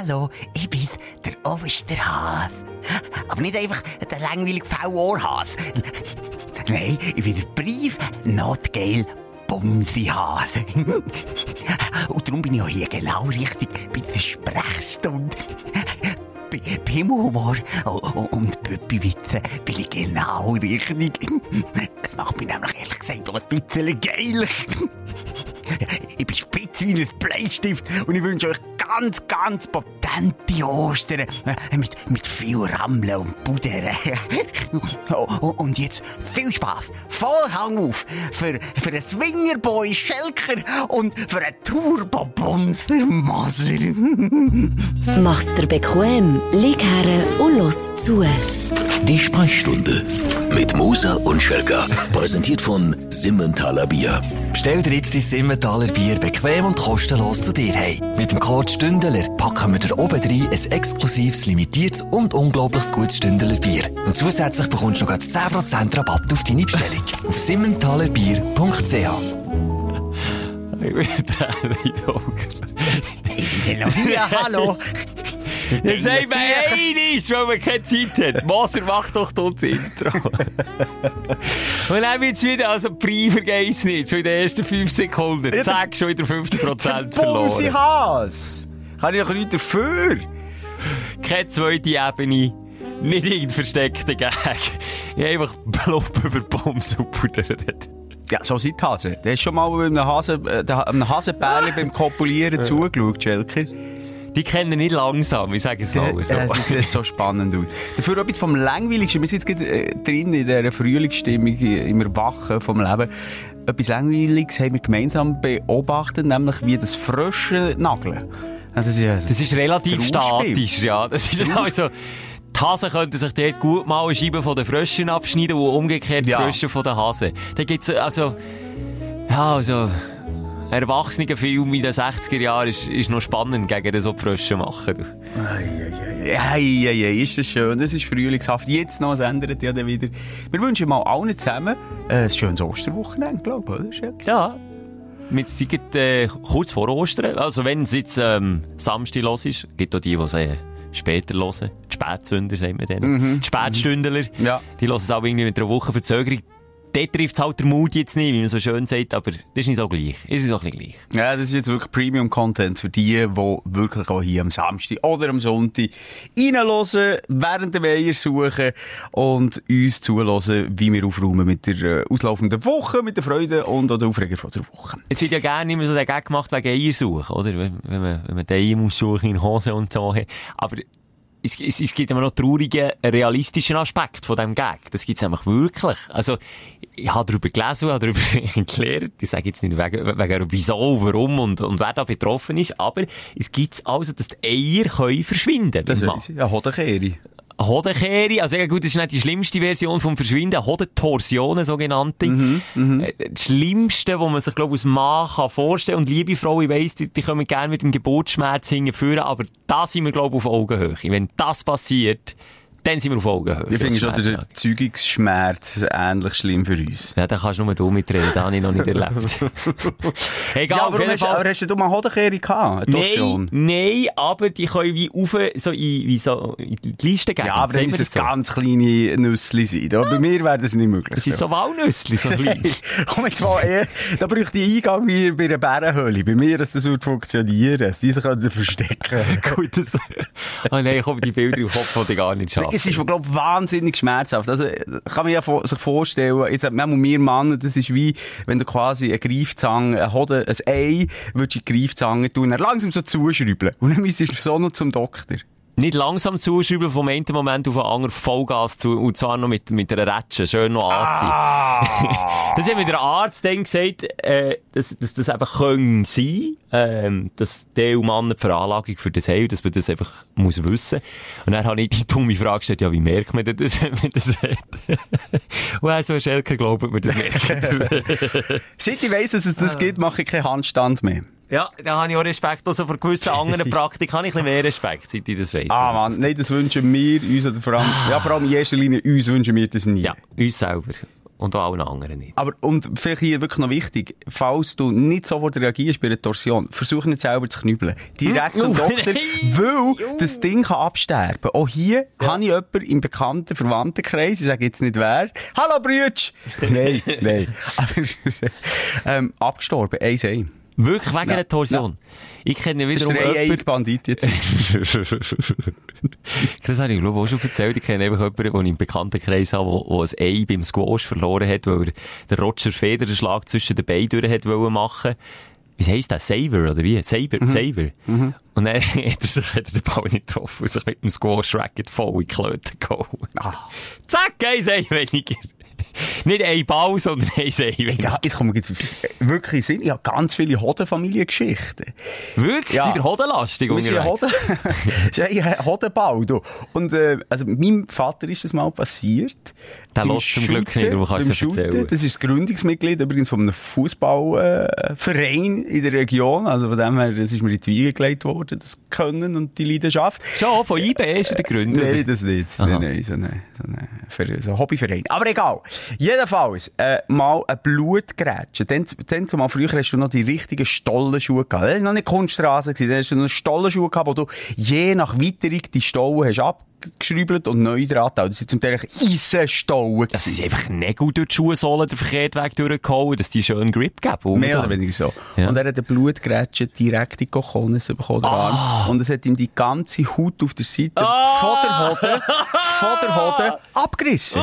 hallo, ich bin der Osterhas. Aber nicht einfach der langweilige V-Ohrhas. Nein, ich bin der Brief Notgeil Bumsihase. Und darum bin ich auch hier genau richtig bei der Sprechstunde. Bei Pimmelhumor und Püppiwitze bin ich genau richtig. Das macht mich nämlich ehrlich gesagt auch ein bisschen geil. Ich bin spitz wie ein Bleistift und ich wünsche euch ganz, ganz potente Ostern. Äh, mit, mit viel Rammeln und Pudern. und jetzt viel Spaß. Voll Hang auf für, für einen Swingerboy Schelker und für einen Turbo-Bumser Maser. Mach's dir bequem, lieg her und los zu. Die Sprechstunde mit Musa und Schelka. Präsentiert von Simmentaler Bier. Bestell dir jetzt dein Simmentaler Bier bequem und kostenlos zu dir hey. Mit dem Code Stündler packen wir dir oben rein ein exklusives, limitiertes und unglaubliches gutes Stündler Bier. Und zusätzlich bekommst du noch 10% Rabatt auf deine Bestellung. auf simmentalerbier.ch Ich bin noch hier, hallo. Das sagt man einiges, weil man keine Zeit hat. Moser, mach doch das Intro. Und dann wird's wieder, also Briefer geht's nicht. Schon in den ersten 5 Sekunden. Zack, schon wieder 50% verloren. Has. Kann ich doch nichts dafür. Keine zweite Ebene. Nicht irgendein versteckter Gag. Ich habe einfach Blub über und pudert. Ja, so sind Hasen. Du hast schon mal einem, Hasen, äh, einem Hasenbärli beim Kopulieren zugeschaut, Schelker. Die kennen nicht langsam, ich sage es mal so. Das sieht so spannend aus. Dafür etwas vom Langweiligsten. Wir sind jetzt äh, drin in dieser Frühlingsstimmung, im Erwachen vom Leben. Etwas Langweiliges haben wir gemeinsam beobachtet, nämlich wie das Frösche nageln. Das ist, ja, das ist relativ statisch, ja. Das ist also, die Hasen könnten sich dort gut mal eine Scheibe von den Fröschen abschneiden und umgekehrt die ja. Frösche von den Hasen. Da gibt's also, ja, also, erwachsenen Film in den 60er Jahren ist, ist noch spannend, gegen das so Frösche machen. Ei, ei, ei, ist das schön, es ist frühlingshaft. Jetzt noch, es ändert ja dann wieder. Wir wünschen mal allen zusammen äh, ein schönes Osterwochenende, glaube ich, oder? Ja. Wir sind äh, kurz vor Ostern. Also wenn es jetzt ähm, Samstag los ist, gibt es auch die, die sagen, später hören. Die Spätsünder, sagen wir denen. Mhm. Die Spätstündler. Ja. Die hören es auch irgendwie mit einer Woche Verzögerung dort trifft es halt der Mut jetzt nicht, wie man so schön sagt, aber das ist nicht so gleich. Ist nicht so gleich. Ja, das ist jetzt wirklich Premium-Content für die, die wirklich auch hier am Samstag oder am Sonntag reinhören, während der Weiher suchen und uns zuhören, wie wir aufräumen mit der äh, auslaufenden Woche, mit der Freude und der Aufreger von der Woche. Es wird ja gerne immer so der Gag gemacht wegen Eiersuchen, oder? Wenn, wenn man, wenn man den Eier muss suchen in Hose und so. Aber es, es, es gibt immer noch traurigen, realistischen Aspekt von diesem Gag. Das gibt's nämlich wirklich. Also, ich habe darüber gelesen, habe darüber gelernt. Ich sage jetzt nicht wegen, wegen wieso, warum und, und wer da betroffen ist, aber es gibt also, dass die Eier können verschwinden. Das ist ja Hodenkehre. Hodenkehre, also ja gut, das ist nicht die schlimmste Version vom Verschwinden, Hodentorsionen sogenannte. Mhm, mh. Äh, das Schlimmste, was man sich, glaube ich, als Mann kann vorstellen und liebe Frau, ich weiss, die, die kommen gerne mit dem Geburtsschmerz hingeführen, aber da sind wir, glaube ich, auf Augenhöhe. Wenn das passiert, dann sind wir auf Augenhöhe. Ich finde schon der Zeugungsschmerz ähnlich schlimm für uns. Ja, da kannst du nur du mitreden, das habe ich noch nicht erlebt. Egal, ja, aber, hast, aber hast du mal Hodenkehre gehabt? Nein, nein, aber die können wie auf, so in, wie so in die Liste gehen. Ja, aber dann müssen es so? ganz kleine Nüssli sein. Aber bei mir wäre das nicht möglich. Das sind so Walnüssli, so klein. Komm jetzt mal, eher, da bräuchte ich Eingang wie bei einer Bärenhöhle. Bei mir, dass das würde funktionieren. Die sich verstecken. Gut, das, oh nein, komm, die Bilder im Kopf, die gar nicht es ist, glaube ich, wahnsinnig schmerzhaft. Also, kann man ja sich vorstellen, jetzt, man wir Mann, das ist wie, wenn du quasi eine Greifzange, ein Hoden, ein Ei, würdest du die Greifzange tun, dann langsam so zuschrauben. Und dann müsstest du so noch zum Doktor nicht langsam zuschreiben, vom einen Moment auf den anderen Vollgas zu, und zwar noch mit, mit einer Rätsche, schön noch anziehen. Ah. das hat mir der Arzt dann gesagt, äh, dass, dass das einfach können sein, ähm, dass der Mann eine Veranlagung für das haben, dass man das einfach muss wissen. Und dann habe ich die dumme Frage gestellt, ja, wie merkt man das, wenn man das hat? und er so, Schelker glaubt man das merkt. Seit ich weiss, dass es das gibt, mache ich keinen Handstand mehr. Ja, da habe ich auch Respekt. Also vor gewissen anderen Praktiken habe ich ein bisschen mehr Respekt, seit ich das weiss. Ah, Mann, nein, das wünschen wir uns, oder vor allem, ja, vor allem in erster Linie uns wünschen wir das nie. Ja, uns selber. Und auch allen anderen nicht. Aber, und vielleicht hier wirklich noch wichtig, falls du nicht sofort reagierst bei einer Torsion, versuch nicht selber zu knüppeln. Direkt Hm? zum Oh, Doktor, weil das Ding kann absterben. Auch hier habe ich jemanden im bekannten Verwandtenkreis, ich sage jetzt nicht wer, Hallo Brütsch! nein, nein. Aber, ähm, abgestorben, eins ein. Wirklich wegen einer Torsion. Ich kenne Das ist wiederum jemanden... eineige Bandit jetzt. Das habe ich, glaube ich, auch schon erzählt. Ich kenne einfach jemanden, den ich im Bekanntenkreis habe, der, ein Ei beim Squash verloren hat, weil er den Roger Federer den Schlag zwischen den Beinen hat wollen machen. Wie heisst das? Saver, oder wie? Saber, Saver. Und dann hat er sich hat den Ball nicht getroffen und sich mit dem Squash-Racket voll in die Klöte gehauen. Zack, ein Ei weniger. Nicht ein Ball, sondern ein weniger. da, jetzt mir jetzt wirklich Sinn. Ich habe ganz viele Hodenfamiliengeschichten. Wirklich? Ja. Seid ihr hodenlastig Wir sind? Hoden, das ist ein Hodenbau, du. Und, äh, also, meinem Vater ist das mal passiert. Der hört zum Glück nicht, darum kannst du erzählen. Das ist Gründungsmitglied übrigens von einem Fußballverein in der Region. Also von dem her, das ist mir in die Wiege gelegt worden, das Können und die Leidenschaft. Schon, von IB ist er der Gründer. Nein, das nicht. Nein, nein, so ein so eine, so ein Hobbyverein. Aber egal. Jedenfalls, äh, mal ein Blutgrätsche. Dann, dann zumal früher hast du noch die richtigen Stollenschuhe gehabt. Das war noch nicht Kunststraße. Dann hast du noch Stollenschuhe gehabt, wo du je nach Weiterung die Stollen hast abgeschrübelt und neu dran. Das sind zum Teil Eisenstollen Das ist einfach Nägel durch die Schuhsohle den verkehrten Weg durchgehauen, dass die schön Grip geben. Mehr oder weniger so. Ja. Und er hat eine Blutgrätsche direkt in die Cojones bekommen, Ah. Und es hat ihm die ganze Haut auf der Seite von der Hode, von der Hode abgerissen.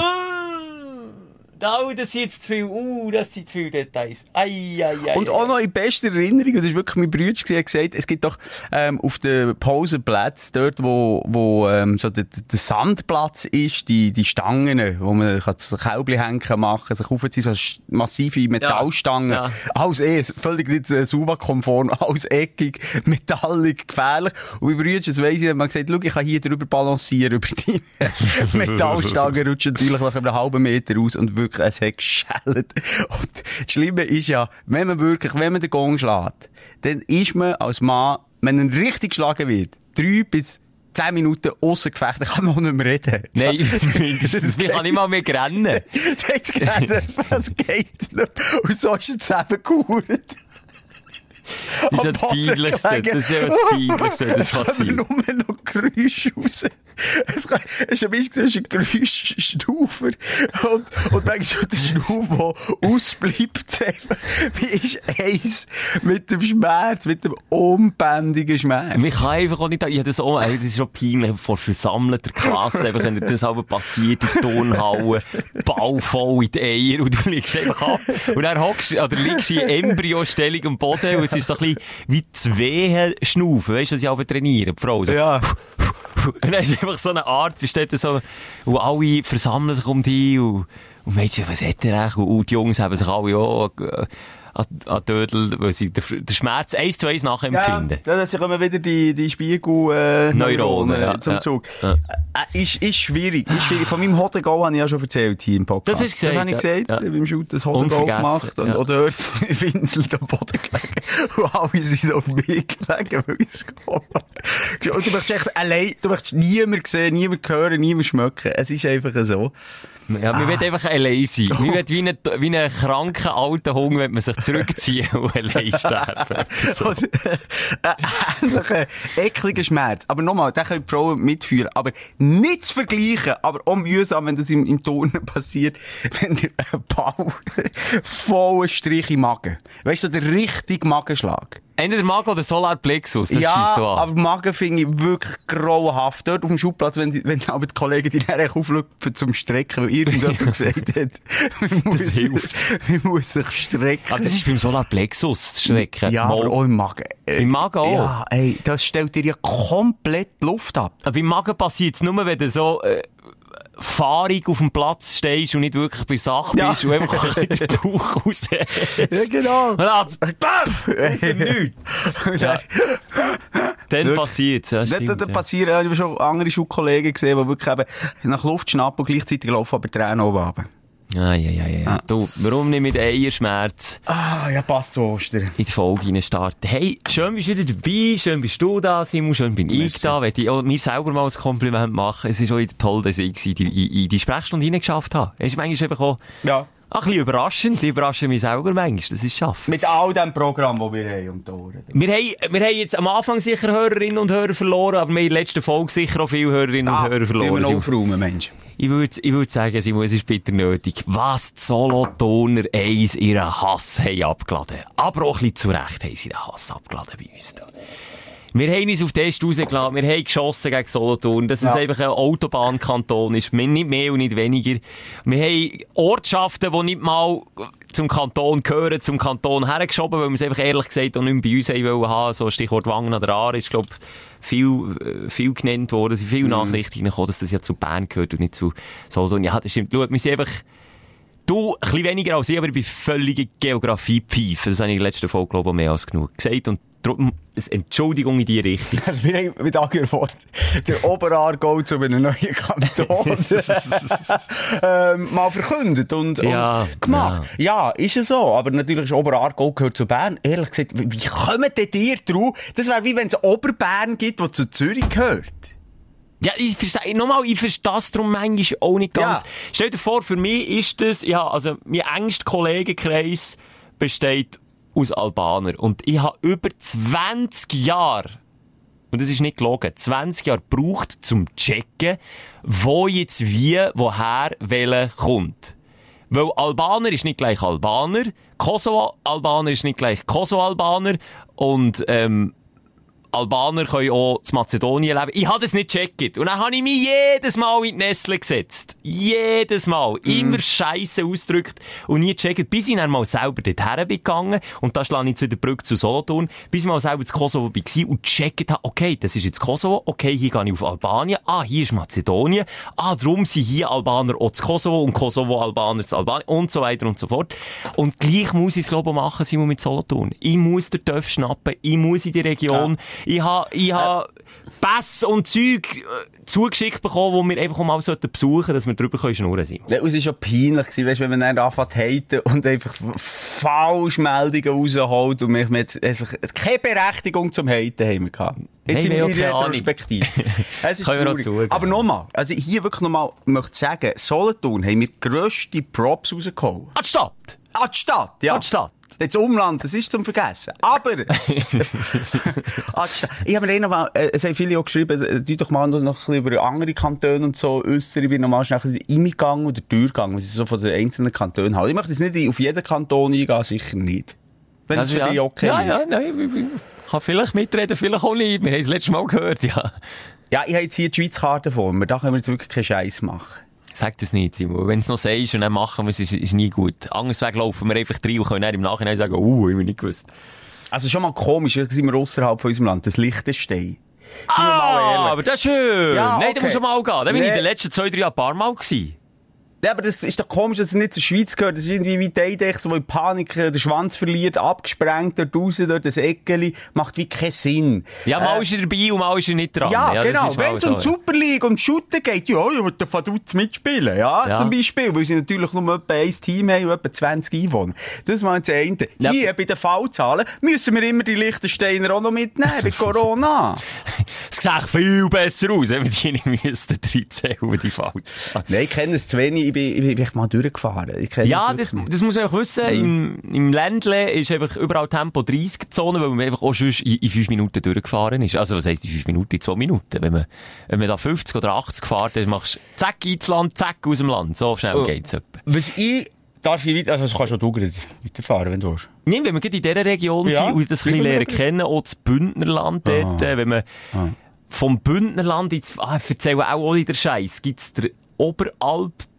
Oh, das sind jetzt zu viel, uh, das sind zu viele Details. Ei, ei, ei, Und auch noch in bester Erinnerung, das ist wirklich mein Bruder gewesen, hat gesagt, es gibt doch, ähm, auf den Pausenplätzen, dort, wo, wo, ähm, so der, der Sandplatz ist, die, die Stangen, wo man kann so Käubli hängen machen, sich aufziehen, so massive Metallstangen. Ja. Alles eh, völlig nicht äh, Suva-konform, alles eckig, metallig, gefährlich. Und mein Bruder, das weiss ich, hat mal gesagt, schau, ich kann hier drüber balancieren, über die Metallstangen, rutscht natürlich nach einem halben Meter raus und wirklich, es hat geschellt. Und das Schlimme ist ja, wenn man wirklich, wenn man den Gong schlägt, dann ist man als Mann, wenn er richtig geschlagen wird, drei bis zehn Minuten ausser Gefecht, kann man auch nicht mehr reden. Nein, mindestens. Ich kann nicht mal mehr rennen. Das hat gerade, was geht nicht. Und so ist es eben gehauert. Das ist ja das Peinlichste. Das ist ja das Peinlichste, das Es kommen passiert. nur noch Geräusche raus. Es kann- es ist ein bisschen ein Geräuschschnaufer. Und, und manchmal schon der Schnauf, der ausbleibt. Wie ist eins mit dem Schmerz, mit dem unbändigen Schmerz? Man kann einfach auch nicht, ich das auch, das ist schon peinlich, vor versammelter Klasse, einfach, wenn das aber passiert, in die Turnhalle, Ball voll in die Eier, und du liegst einfach ab, und dann hockst, oder liegst in Embryostellung am Boden, und ist so ein bisschen wie zwei Schnaufen, weißt du, was ich auch trainiere, die Frau, so. Ja. Und dann ist einfach so eine Art, besteht so, und alle versammeln sich um dich, und, und Mädchen, was hat er eigentlich? Und, die Jungs haben sich alle auch, an, an Dödel, weil sie den, den Schmerz eins zu eins nachempfinden. Ja, da kommen wieder die, die Spiegel, äh, Neuronen, Neuronen ja, zum ja, Zug. ja. Äh, ist, ist schwierig, ist schwierig. Von meinem Hottegau habe ich ja schon erzählt hier im Podcast. Das hast du Das gesagt, habe ich gesagt, Ja. beim Shoot das Unvergessen, gemacht und ja. auch dort Winsel am Boden gelegen. Und alle sind auf mich gelegen, weil ich es habe. Und du möchtest echt allein, du möchtest niemand sehen, niemand hören, niemand schmecken. Es ist einfach so. Ja, man will einfach allein sein. Man will wie ein, wie ein kranker alter Hund, wenn man sich zurückziehen und allein sterben. So. Äh, ähnlicher, ekliger Schmerz. Aber nochmal, den können die Frauen mitführen. Aber nicht zu vergleichen, aber auch mühsam, wenn das im, im Turnen passiert, wenn ein Ball vollen Strich im Magen. Weißt du, der richtige Magenschlag. Entweder Magen oder Solarplexus, das ja, schießt du an. aber Magen finde ich wirklich grauenhaft. Dort auf dem Schubplatz, wenn, wenn aber die Kollegen die nachher auflüpfen zum Strecken, weil irgendjemand gesagt hat, man muss, hilft. man muss sich strecken. Aber das ist beim Solarplexus das Schrecken. ja, Mal. aber auch im Magen. Äh, Im Magen auch? Ja, ey, das stellt dir ja komplett Luft ab. Aber beim Magen passiert es nur, wenn du so äh, fahrig auf dem Platz stehst und nicht wirklich bei Sache Ja. bist und einfach den Bauch raus Ja, genau. Und dann BAM! Aus dem Nichts. Ja. Dann passiert ja, Da, stimmt. da, da ja. passieren, ich habe schon andere Schulkollegen gesehen, die wirklich eben nach Luft schnappen und gleichzeitig laufen aber Tränen oben runter. Ah, ja, ja, ja. Du, warum nicht mit Eierschmerz Ah, ja, passt zu Ostern. in die Folge hinein starten? Hey, schön bist du wieder dabei, schön bist du da, Simon, schön bin ich Merci. da. Wenn ich auch mir selber mal ein Kompliment machen, es ist auch wieder toll, dass ich in die, in, die Sprechstunde hineingeschafft habe. Es ist manchmal einfach auch, Ja. Ein bisschen überraschend. Ich überrasche mich selber manchmal, das ist schaffen. Mit all dem Programm, das wir haben um die Ohren. Wir haben, wir haben jetzt am Anfang sicher Hörerinnen und Hörer verloren, aber wir haben in der letzten Folge sicher auch viele Hörerinnen und Hörer Ah, verloren. wir noch aufräumen, Mensch. Ich würde ich würd sagen, Simon, es ist bitter nötig, was die Solothurner eins ihren Hass haben abgeladen. Aber auch ein bisschen zu Recht haben sie ihren Hass abgeladen bei uns. Da. Wir haben uns auf den Test rausgelassen, wir haben geschossen gegen Solothurn, dass es Ja. einfach ein Autobahnkanton ist, nicht mehr und nicht weniger. Wir haben Ortschaften, die nicht mal zum Kanton gehören, zum Kanton hergeschoben, weil wir es einfach ehrlich gesagt auch nicht mehr bei uns haben wollen haben. So Stichwort Wangen an der Aar ist, glaube viel, äh, viel genannt worden. Es sind viele Nachrichten gekommen, dass das ja zu Bern gehört und nicht zu Solothurn. Ja, das stimmt. Schau, wir sind einfach Du, ein bisschen weniger als ich, aber ich bin völlige Geografie-Pfeife. Das habe ich in der letzten Folge, glaube ich, mehr als genug gesagt. Und darum, eine Entschuldigung in die Richtung. Also wir haben mit anderen Worten der Oberaargau zu einem neuen Kanton ähm, mal verkündet und, Ja, und gemacht. Ja. ist es so. Aber natürlich ist Oberaargau gehört zu Bern. Ehrlich gesagt, wie kommen denn dir drauf? Das wäre wie wenn es Oberbern gibt, das zu Zürich gehört. Ja, ich verstehe, nochmal, ich verstehe das darum manchmal auch nicht ganz. Ja. Stell dir vor, für mich ist das, ja, also, mein engster Kollegenkreis besteht aus Albaner. Und ich habe über 20 Jahre, und das ist nicht gelogen, 20 Jahre gebraucht, zum checken, wo jetzt wie, woher, welcher kommt. Weil Albaner ist nicht gleich Albaner, Kosovo-Albaner ist nicht gleich Kosovo-Albaner und, ähm, Albaner können auch zu Mazedonien leben. Ich habe das nicht gecheckt. Und dann habe ich mich jedes Mal in die Nestle gesetzt. Jedes Mal. Immer Scheiße ausgedrückt und nie gecheckt, bis ich dann mal selber dorthin bin gegangen. Und da schlage ich zu der Brücke zu Solothurn, bis ich mal selber zu Kosovo war und gecheckt habe, okay, das ist jetzt Kosovo, okay, hier gehe ich auf Albanien, ah, hier ist Mazedonien, ah, darum sind hier Albaner auch zu Kosovo und Kosovo-Albaner zu Albanien und so weiter und so fort. Und gleich muss ich es, glaube ich, machen, Simon, mit Solothurn. Ich muss den Töff schnappen, ich muss in die Region, ich habe, ich habe Pässe und Zeug äh, zugeschickt bekommen, die wir einfach mal sollten besuchen, dass wir drüber schnurren sind. Ja, es war schon peinlich, weißt, wenn man dann anfängt zu haten und einfach Falschmeldungen rausholt und mich mit einfach keine Berechtigung zum Haten haben wir gehabt. Jetzt Nein, in wir meiner. Retrospektive. es ist wir traurig. Aber nochmal, also hier wirklich nochmal möchte ich sagen, Solothurn haben wir grösste Props rausgeholt. An die Stadt! An die Stadt, ja. An die Stadt! Jetzt Umland, das ist zum Vergessen. Aber, Stadt. Ich habe mir eh noch mal, äh, es haben viele auch geschrieben, äh, tu doch mal noch ein bisschen über andere Kantone und so äußern. Ich bin nochmal schnell ein bisschen oder durchgegangen, was ich so von den einzelnen Kantonen halte. Ich möchte jetzt nicht auf jeden Kanton eingehen, sicher nicht. Wenn es Also, für dich okay ja, ist. ja, nein, ich- ich kann vielleicht mitreden, vielleicht auch nicht. Wir haben es letztes Mal gehört, ja. Ja, ich habe jetzt hier die Schweiz-Karte vor mir. Da können wir jetzt wirklich keinen Scheiß machen. Sag das nicht, Simon. Wenn es noch sagst und dann machen wir es, ist, ist nie gut. Andersweg laufen wir einfach rein und können dann im Nachhinein sagen, uh, ich bin nicht gewusst. Also schon mal komisch, sind wir außerhalb von unserem Land. Das Liechtenstein. Ah, aber das ist schön. Ja, Nein, da okay. musst du mal gehen. Da bin ich Nee. in den letzten zwei, drei Jahren ein paar Mal gewesen. Ja, aber das ist doch komisch, dass es nicht zur Schweiz gehört. Das ist irgendwie wie die Eidechse, die in Panik den Schwanz verliert, abgesprengt dort raus, dort das Eckeli. Macht wie keinen Sinn. Ja, mal Äh, ist er dabei und mal ist er nicht dran. Ja, das genau. Wenn es um die. Super League und Shooten geht, ja, ich würde Vaduz mitspielen. Ja, Ja. zum Beispiel. Weil sie natürlich nur etwa ein Team haben und etwa 20 Einwohner. Das war das eine. Ja. Hier, bei den Fallzahlen, müssen wir immer die Liechtensteiner auch noch mitnehmen, bei Corona. Es sieht viel besser aus, wenn wir die nicht müssten 13 über die Falls. Nein, ich kenne es zu wenig. Bin, ich bin, bin mal durchgefahren. Ja, es das, wirklich das muss man einfach wissen. Im, Im Ländle ist einfach überall Tempo 30 Zone, weil man einfach auch schon in, in 5 Minuten durchgefahren ist. Also, was heisst in 5 Minuten? In 2 Minuten. Wenn man, wenn man da 50 oder 80 fährt, dann machst du zack ins Land, zack aus dem Land. So schnell Oh. geht's etwa. Was ich, darf ich weiter, also das kannst schon du gerade weiterfahren, wenn du willst. Nein, wenn wir gerade in dieser Region Ja, sind und das ein bisschen lernen kennen, auch das Bündnerland dort, äh, wenn man vom Bündnerland ins, ah, ich erzähle auch wieder Scheiß, gibt's der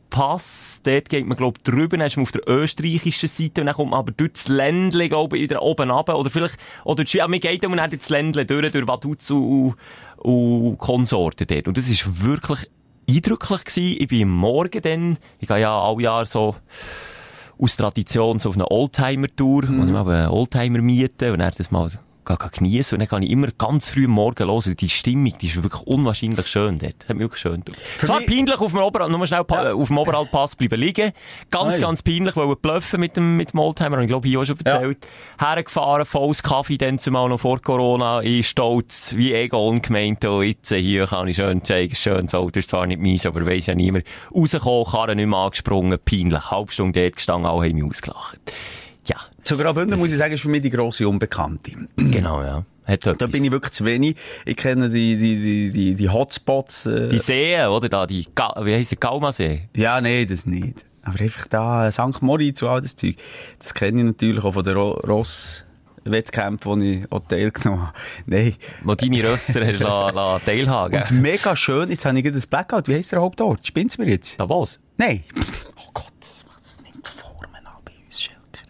Oberalppass, dort geht man, glaub drüber, dann ist man auf der österreichischen Seite und dann kommt man aber durch das Ländle, glaub ich, wieder oben runter, oder vielleicht, oder ja, man geht dann durch das Ländle durch, durch Vaduz und, und Konsorten dort. Und das ist wirklich eindrücklich gewesen. Ich bin am morgen dann, ich gehe ja alle Jahre so, aus Tradition so auf eine Oldtimer-Tour, wo ich mal einen Oldtimer miete und dann das mal geniessen. Und dann kann ich immer ganz früh am Morgen hören. Die Stimmung, die ist wirklich unwahrscheinlich schön dort. Hat mich wirklich schön getan. Zwar mich- peinlich auf dem Oberhalt, nur schnell pa- auf dem Oberhaltpass bleiben liegen. Ganz, Hey. ganz peinlich, weil wir bluffen mit dem, mit dem Oldtimer. Und ich glaube, ich auch schon erzählt. Hergefahren, volles Kaffee, dann zumal noch vor Corona, ich stolz, wie Egon gemeint, oh, jetzt hier kann ich schön zeigen, schönes Auto, ist zwar nicht meins, aber weiss ja niemand. Rausgekommen, Karren nicht mehr angesprungen, peinlich. Halb Stunde dort gestanden, alle haben mich ausgelacht. Ja, Zu Graubünden muss ich sagen, ist für mich die grosse Unbekannte. genau, ja. Hat Da etwas. bin ich wirklich zu wenig. Ich kenne die, die, die, die, Hotspots. Äh, Die Seen, oder da, die, Ga wie heisst der, Gaumasee? Ja, nee, das nicht. Aber einfach da, St. Moritz und all das Zeug. Das kenne ich natürlich auch von den Ro Ross. Wettkämpfen, die ich auch teilgenommen habe. Nein. Wo deine Rösser hast la, la teilhaben. Und mega schön, jetzt habe ich das Blackout. Wie heisst der Hauptort? Spinnt's mir jetzt? Da was? Nein. Oh Gott, das macht es nicht Formen an bei uns, Schelker.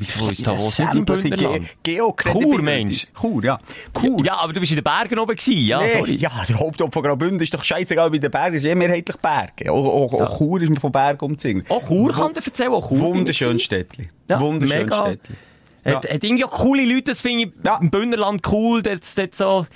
Wieso ist da was nicht im Bündnerland? Ge Chur, Mensch. Chur, ja. Chur. Ja, aber du bist in den Bergen oben gewesen, ja, Nee, sorry. ja, der Hauptort von Graubünden ist doch scheißegal bei den Bergen, ist eh mehrheitlich Berge. Auch, auch, auch Chur ist mir von Bergen umzingelt. Auch Chur kann dir erzählen, auch Chur. Wunderschön Städtli. Ja, Wunderschön mega. Städtli. gewesen. Hat, hat irgendwie auch coole Leute, das finde ich Ja. im Bündnerland cool, dort, dort so,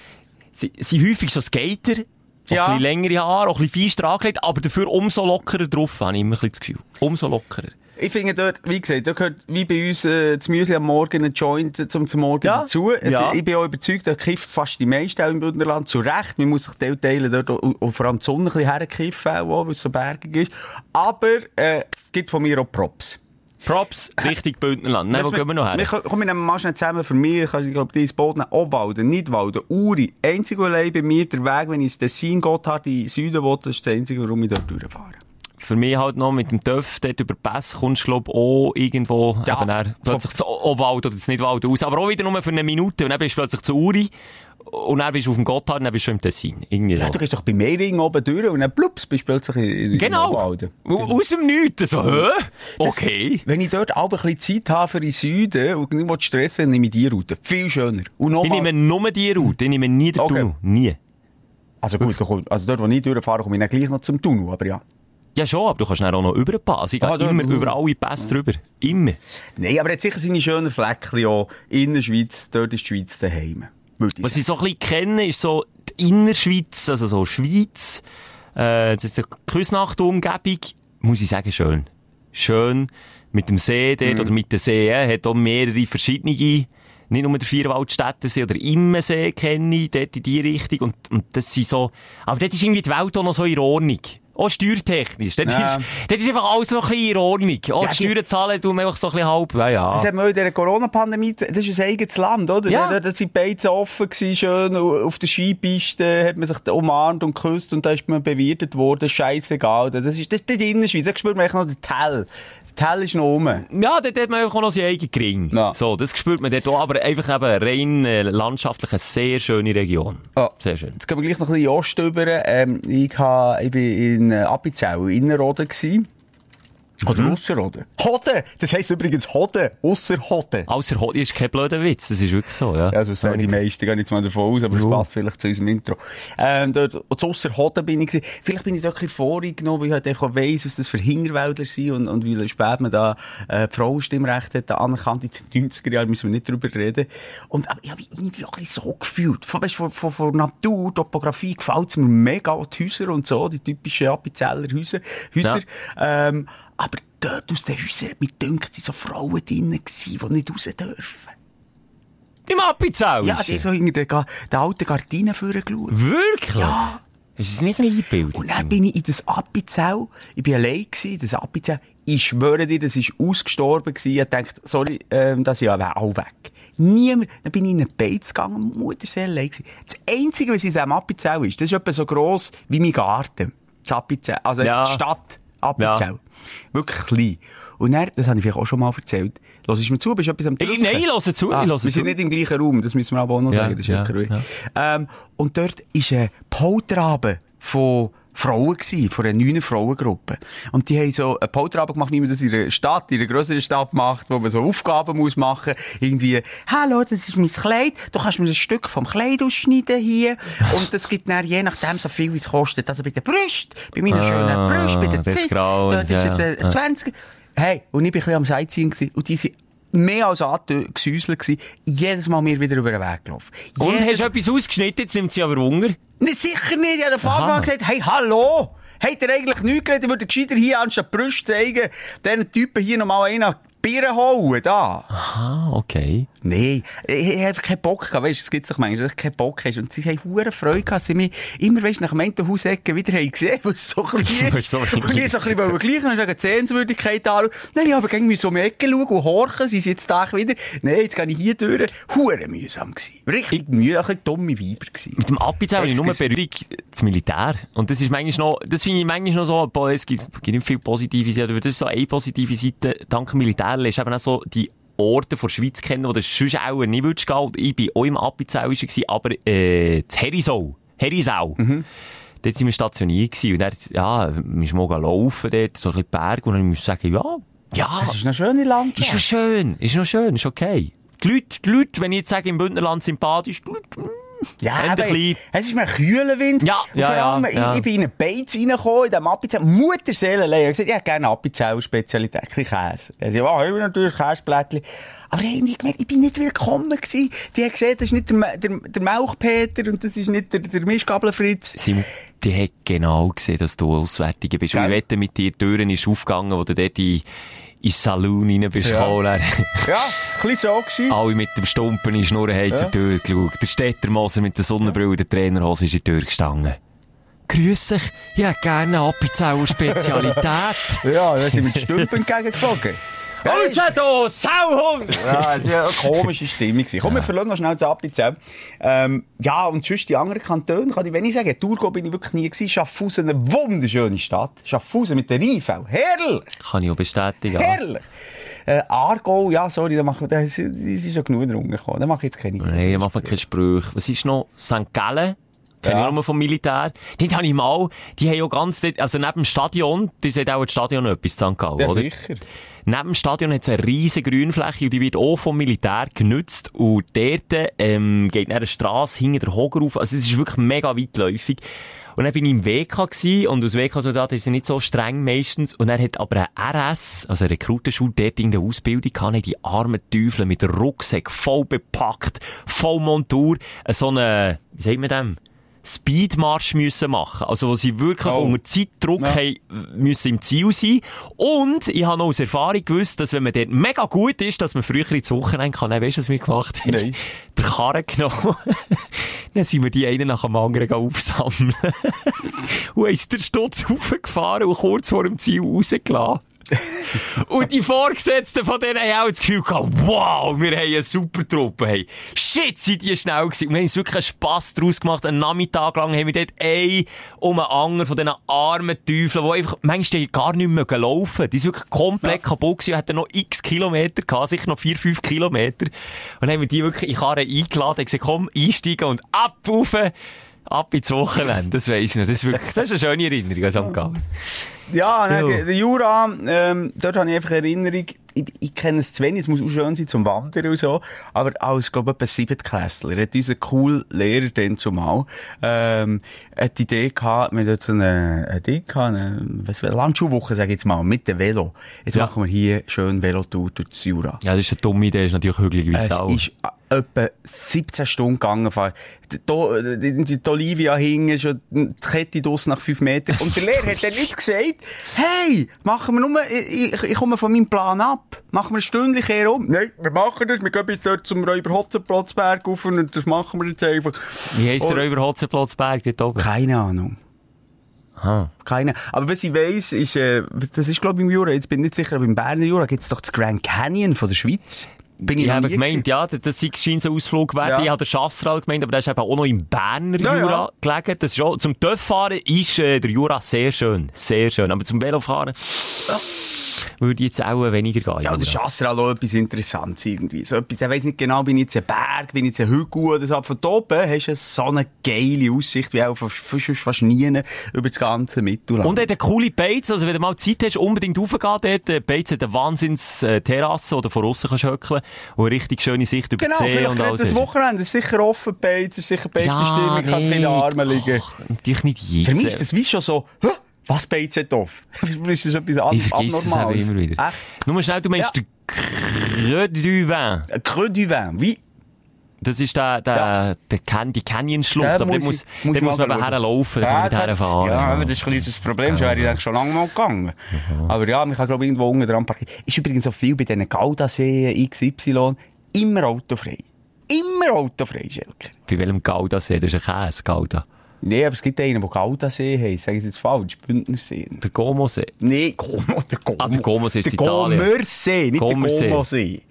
sie, sie häufig so Skater, Ja. ein bisschen längere Haare, auch ein bisschen feister angelegt, aber dafür umso lockerer drauf, habe ich immer ein bisschen das Gefühl. Umso lockerer. Ich finde dort, wie gesagt, da gehört wie bei uns äh, das Müsli am Morgen ein Joint äh, zum, zum Morgen Ja. dazu. Es, Ja. Ich bin auch überzeugt, da kifft fast die meisten auch im Bündnerland zu Recht. Man muss sich teil- teilen, dort auch, auch vor allem die Sonne ein bisschen herkiffen, auch, weil es so bergig ist. Aber äh, es gibt von mir auch Props. Props, richtig Bündnerland. Nein, wo gehen wir noch her? Wir, kommen- nehmen mal schnell zusammen. Für mich, ich glaube, dieses Boden, Obwalden, Nidwalden, Uri. Einzig und allein bei mir der Weg, wenn ich ins Tessin Gotthard in den Süden will, das ist das Einzige, warum ich dort durchfahre. Für mich halt noch mit dem Töff dort über Pass kommst du, glaub auch irgendwo Ja. eben dann plötzlich zu Obwald oder zu Nidwald aus. Aber auch wieder nur für eine Minute. Und dann bist du plötzlich zu Uri. Und dann bist du auf dem Gotthard und dann bist du schon im Tessin. Irgendwie so. Ja, du gehst doch bei Mehring oben durch und dann plups, bist du plötzlich in, in Genau. Obwalden. Au- Aus dem Nichts. So, hä? Okay. Wenn ich dort auch ein bisschen Zeit habe für den Süden und nicht will stressen dann nehme ich die Route. Viel schöner. Und Ich nehme nur die Route. Ich nehme nie den Okay. Tunnel. Nie. also gut, also dort, wo ich durchfahre, komme ich dann gleich noch zum Tunnel, aber ja. Ja, schon, aber du kannst dann auch noch überpassen. Ich gehe Ah, immer über alle Pässe drüber. Immer. Nein, aber er hat sicher seine schönen Fleckchen auch in der Schweiz, dort ist die Schweiz daheim. Was ich so ein bisschen kenne, ist so die Innerschweiz, also so Schweiz, äh, das ist eine Küsnacht-Umgebung, muss ich sagen, schön. Schön. Mit dem See dort, oder mit den Seen, hat auch mehrere verschiedene, nicht nur der Vierwaldstättersee oder Immensee kenne ich, dort in die Richtung, und, und das sind so, aber dort ist irgendwie die Welt auch noch so in Ordnung. Auch steuertechnisch. Dort, Ja. ist, dort ist einfach alles so ein bisschen in Ordnung. Auch Ja, die Steuern zahlen, tun wir einfach so ein bisschen halb, ja, ja. Das hat man in dieser Corona-Pandemie, das ist ein eigenes Land, oder? Ja. Da, da sind Beizen offen gewesen, schön, auf der Skipiste hat man sich umarmt und geküsst und da ist man bewirtet worden, scheißegal. Das ist, das ist die Innerschweiz, da spürt man echt noch den Tell. Tell ist noch rum. Ja, dort hat man einfach auch noch seinen eigenen Gring. Ja. So, das spürt man dort auch, aber einfach eben rein äh, landschaftlich eine sehr schöne Region. Ja. Sehr schön. Jetzt gehen wir gleich noch ein bisschen in Ost über. Ähm, ich, ha, ich bin in äh, Appenzell, Innerrhoden. Oder Ausserrhoden. Hoden! Das heisst übrigens Hoden, Ausserhoden. Ausser Hot ist kein blöder Witz, das ist wirklich so, ja. Ja, so sagen die meisten, ich jetzt mal davon aus, aber es Ja. passt vielleicht zu unserem Intro. Ähm, dort, zu Ausserhoden bin ich gewesen. Vielleicht bin ich dort ein bisschen vorgenommen, weil ich halt einfach weiss, was das für Hinterwälder sind und, und wie spät man da, äh, die Frauenstimmrechte hat, da anerkannt in den 90er Jahren, müssen wir nicht drüber reden. Und, aber ich habe mich irgendwie auch ein bisschen so gefühlt. Von, weißt, von, von, von Natur, Topografie gefällt es mir mega, die Häuser und so, die typischen Appenzeller Häuser. Häuser. Ähm, aber dort aus den Häusern mich gedacht, sind so Frauen drinnen gewesen, die nicht raus dürfen. Im Appenzell? Ja, die so hinter den, Ga- den alten Gardinen vorgeschaut. Wirklich? Ja. Ist es nicht ein Einbild? Und dann bin ich in das Appenzell, ich bin allein gewesen, das Appenzell, ich schwöre dir, das ist ausgestorben gewesen, ich dachte, sorry, ähm, das ist ja auch weg. Niemand, dann bin ich in einen Beiz gegangen, Mutter sehr allein gewesen. Das Einzige, was in diesem Appenzell ist, das ist etwa so gross wie mein Garten. Das Appenzell, also Ja. die Stadt Appenzell. Wirklich klein. Und dann, das habe ich vielleicht auch schon mal erzählt, Lass ich mir zu, bist du etwas am Ich- Drücken? nein, ich höre zu, ich Ah, höre wir zu. sind nicht im gleichen Raum, das müssen wir aber auch noch Ja, sagen, das ist ja, ja, ja, ja. ähm, Und dort war ein Polterabend von Frauen gsi, von einer neuen Frauengruppe. Und die haben so einen Polterabend gemacht, wie man das in einer Stadt, in einer grösseren Stadt macht, wo man so Aufgaben muss machen. Irgendwie, hallo, das ist mein Kleid, du kannst mir ein Stück vom Kleid ausschneiden hier. Und das gibt dann je nachdem so viel, wie es kostet. Also bei den Brüsten, bei meinen Ah, schönen Brüsten, bei Zähnen, Grauen, dort ist es äh, ja. 20. Hey, und ich bin ein bisschen am Sightseeing gewesen, und die sind mehr als angesäuselt gewesen. Jedes Mal mir wieder über den Weg gelaufen. Und Jedes hast du etwas ausgeschnitten, jetzt nimmt sie aber Hunger. Nee, sicher nicht. Ich habe von Anfang gesagt, hey, hallo! Habt ihr eigentlich nichts geredet? Würde gescheiter hier anstatt Brüste zeigen, diesen Typen hier nochmal einen Birne hauen, da. Ah, okay. Nee, ich, ich habe keinen Bock gehabt, weißt du, es gibt doch manchmal, dass du keinen Bock hast. Und sie haben hure Freude gehabt, dass sie mich immer, weißt du, nach dem Entenhausecken wieder haben gesehen, weil es so klein ist. so und ich so ein bisschen gleich dann die Sehenswürdigkeit anschauen. Nein, ich habe gegen so um die Ecke schauen und horchen, sie sind jetzt da wieder. Nein, jetzt gehe ich hier durch. Hure mühsam gewesen. Richtig mühsam, ein dumme Weiber gewesen. Mit dem Appenzell habe ich nur. Berührung das Militär. Und das ist manchmal noch, das finde ich manchmal noch so, es gibt, gibt nicht viel positive Seiten, aber das ist so eine positive Seite. Dank Militär lernst du eben auch so die Orte der Schweiz kennen, wo du sonst auch nicht würdest gehen. Ich bin auch im Appenzell aber, äh, das Herisau. Herisau. Dort sind wir stationiert gewesen. Und dann, ja, wir mal laufen dort, so ein bisschen Berg. Und dann musst du sagen, ja, ja. Es ist eine schöne Landschaft. Ist noch schön, ist noch schön, ist okay. Die Leute, die Leute, wenn ich jetzt sage, im Bündnerland sympathisch, die Leute, Ja, aber es ist mir ein kühler Wind. Ja, Und ja, vor allem, ja, ja. Ich, ich bin in einen Beiz reingekommen, in diesem Appenzell. Mutterseelenleer. Ich habe gesagt, ich hätte gerne Appenzell-Spezialität, ein bisschen Käse. Also, ja, haben wir natürlich Käseblättchen. Aber ich habe gemerkt, ich bin nicht willkommen gewesen. Die haben gesehen, das ist nicht der, der, der Melchpeter und das ist nicht der, der Mischgabelfritz. Simon, die hat genau gesehen, dass du Auswärtiger bist. Und Gell? ich wette, mit dir die Türen ist aufgegangen, wo du dort in, ins Saloon rein bist Ja. gekommen. Ja, ein bisschen so gewesen. Alle mit dem Stumpen in Schnurren haben zur Tür geschaut. Der Stettermoser mit der Sonnenbrille und der Trainerhose ist in die Tür gestanden. Grüß dich, ich hätte gerne eine Appenzeller Spezialität. Ja, da sind wir die Stümpen entgegengeflogen. Raus da, Sauhund! Ja, es war eine komische Stimmung. gewesen. Komm, wir verlassen noch schnell das Appenzell. Ähm, ja, und sonst die anderen Kantone, kann ich wenig sagen. Thurgau bin ich wirklich nie gewesen. Schaffhausen, eine wunderschöne Stadt. Schaffhausen mit der Rheinfeld. Herrlich! Kann ich auch bestätigen. Herrlich! Äh, Aargau, ja, sorry, da machen, da ist, da ist schon genug drunter gekommen. Da mache ich jetzt keine Nein, da macht man keine Sprüche. Was ist noch? St. Gallen? Kenne Ja. ich nur vom Militär. Dort habe ich mal, die haben ja ganz, dort- also neben dem Stadion, die sagt auch das Stadion etwas, St. Gallen, Ja, oder? sicher. Neben dem Stadion hat es eine riesige Grünfläche und die wird auch vom Militär genutzt. Und dort ähm, geht eine Strasse hinter der Hoger auf. Also es ist wirklich mega weitläufig. Und dann bin ich im WK gewesen, und aus WK-Soldat ist er nicht so streng meistens. Und er hat aber ein RS, also eine Rekrutenschule, dort in der Ausbildung gehabt, die armen Teufel mit Rucksack voll bepackt, voll Montur, äh, so eine, wie sagt man dem? Speedmarsch müssen machen. Also, wo sie wirklich Oh. unter Zeitdruck Ja. haben, müssen im Ziel sein. Und ich habe noch aus Erfahrung gewusst, dass wenn man dort mega gut ist, dass man früher ins Wochenende kann. Weißt du, was wir gemacht haben? Nein. Der Karren genommen. Dann sind wir die einen nach dem anderen aufsammeln. und haben den Stutz hochgefahren und kurz vor dem Ziel rausgelassen. Und die Vorgesetzten von denen haben auch das Gefühl gehabt, wow, wir haben eine super Truppe. Hey, shit, sind die schnell gewesen. Und wir haben wirklich einen Spass draus gemacht. Einen Nachmittag lang haben wir dort ein um einen anderen von diesen armen Teufeln, die einfach, manchmal gar nicht mehr laufen. Die sind wirklich komplett kaputt gewesen hatten noch x Kilometer gehabt, sicher noch vier, fünf Kilometer. Und dann haben wir die wirklich in Karren eingeladen und gesagt, komm, einsteigen und ab, rauf, ab ins Wochenende. Das weiss ich noch. Das ist wirklich, das ist eine schöne Erinnerung an St. Gallen. Ja, nein, Ja. der- Jura, ähm, dort habe ich einfach Erinnerung, ich, ich kenne es zu wenig, es muss auch schön sein zum Wandern und so, aber als, glaube ich, etwa Siebtklässler hat unser cool Lehrer dann zumal, ähm, hat die Idee gehabt, wir hatten dort so eine, eine Ding gehabt, eine, was, eine Landschulwoche, sag ich jetzt mal, mit dem Velo. Jetzt Ja. machen wir hier schön Velotour durch das Jura. Ja, das ist eine dumme Idee, das ist natürlich hügelig wie Es Sau. ist äh, etwa 17 Stunden gegangen. fahren. Die, die, die, Olivia hing schon die Kette draus nach 5 Metern. Und der Lehrer hat dann nicht gesagt, hey, machen wir nur, ich, ich, ich komme von meinem Plan ab. Machen wir ein Stündchen herum. Nein, wir machen das. Wir gehen jetzt dort zum Räuber Hotzenplatzberg rauf und das machen wir jetzt einfach. Wie heisst der Und- Räuber Hotzenplatzberg dort oben? Keine Ahnung. Aha. Keine. Aber was ich weiss, ist, äh, das ist, glaube ich, im Jura, jetzt bin ich nicht sicher, aber im Berner Jura gibt es doch das Grand Canyon von der Schweiz. Bin ich habe gemeint, gewesen. ja, das- ist scheint so ein Ausflug wert. Ja. Ich habe den Chasseral gemeint, aber der ist eben auch noch im Berner Ja, Jura ja. gelegen. Das ist auch, zum Töfffahren ist äh, der Jura sehr schön. Sehr schön. Aber zum Velofahren würde ich jetzt auch weniger gehen. Ja, Jura. ist auch etwas Interessantes irgendwie. So etwas, ich weiss nicht genau, bin ich jetzt ein Berg, bin ich jetzt ein Hügel oder so. Aber von da oben hast du so eine geile Aussicht, wie auch fast, fast, fast nie über das ganze Mittelland. Und er hat eine coole Beiz, also wenn du mal Zeit hast, unbedingt raufgehen dort. Die Beiz hat eine Wahnsinns-Terrasse, oder von aussen kannst höckeln und eine richtig schöne Sicht über genau, die See und alles. das hast. Wochenende, ist sicher offen, Beiz, ist sicher beste Stimmung, ich kann es in den Armen liegen. Och, natürlich nicht jetzt. Für mich ist das wie schon so, hä? was Beiz hat auf? Ist das etwas an Ich Abnormales. immer wieder. Echt? Nur schnell, du meinst Ja. Creux du Vin. Creux du Vin, wie? Das ist der, der, Ja. der Can die Canyon-Schlucht. Aber muss muss, ich- muss dort ich muss man schauen. herlaufen, da kann man nicht herfahren. Ja, aber das ist ein das Problem. Schon wäre ich eigentlich schon lange mal gegangen. Aber ja, man kann, glaube ich, irgendwo unten dran parkieren. Ist übrigens so viel bei diesen Gaudaseen XY immer autofrei. Immer autofrei, Schelker. Bei welchem Gouda See? Das ist ein Käse. Nee, aber es gibt einen, der Gaudasee heisst. Sag ich jetzt falsch? Bündnersee. Der Gomo-See. Nee, Como, der Como. Ah, der Gomosee ist der Italien. Gommersee, nicht Gommersee. der Gomosee.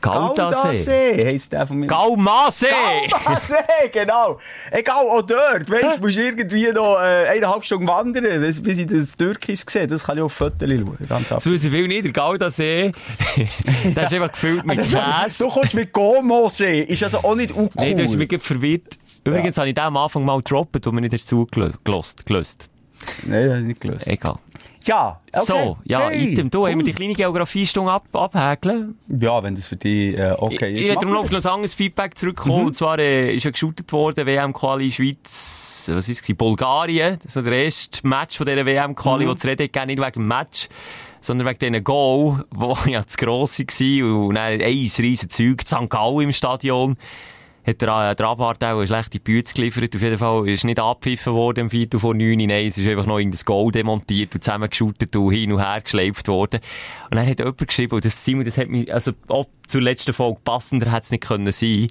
Gaudasee heisst der von mir. Gaumasee, genau. Egal, auch dort. Weißt du, musst irgendwie noch äh, eineinhalb Stunden wandern, bis bis ich das Türkisch sehe. Das kann ich auf Fotos schauen. Ganz Das absolut. ich will nicht. Der Gaudasee, der ist einfach gefüllt mit Also, Käse. du kommst mit Gomosee. Ist also auch nicht uncool. Nein, du hast mich verwirrt. Übrigens habe ich den am Anfang mal gedroppt und mir nicht erst zugelost. Gelöst. Nein, das habe ich nicht gelöst. Egal. Ja, okay. So, ja, Hey, Item. Du, haben wir cool. die kleine Geografiestunde ab, abhäkeln. Ja, wenn das für dich äh, okay Ich ist. werde machen darum noch auf ein anderes Feedback zurückkommen. Und zwar äh, ist ja geshootet worden, WM-Quali Schweiz, was ist es, Bulgarien. Das ist der erste Match von dieser WM-Quali, wo zu reden gegeben, nicht wegen dem Match, sondern wegen diesen Goal, wo ja zu grosse war und dann ein riesen Zeug, St. Gallen im Stadion. Hat der, der Abwart auch eine schlechte Bütze geliefert. Auf jeden Fall ist nicht abgepfiffen worden im Viertel vor neun. Nein, es ist einfach noch in das Goal demontiert und zusammengeschootet und hin und her geschleift worden. Und dann hat jemand geschrieben, und das, Simon, das hat mich, also auch zur letzten Folge passender hätte es nicht können sein.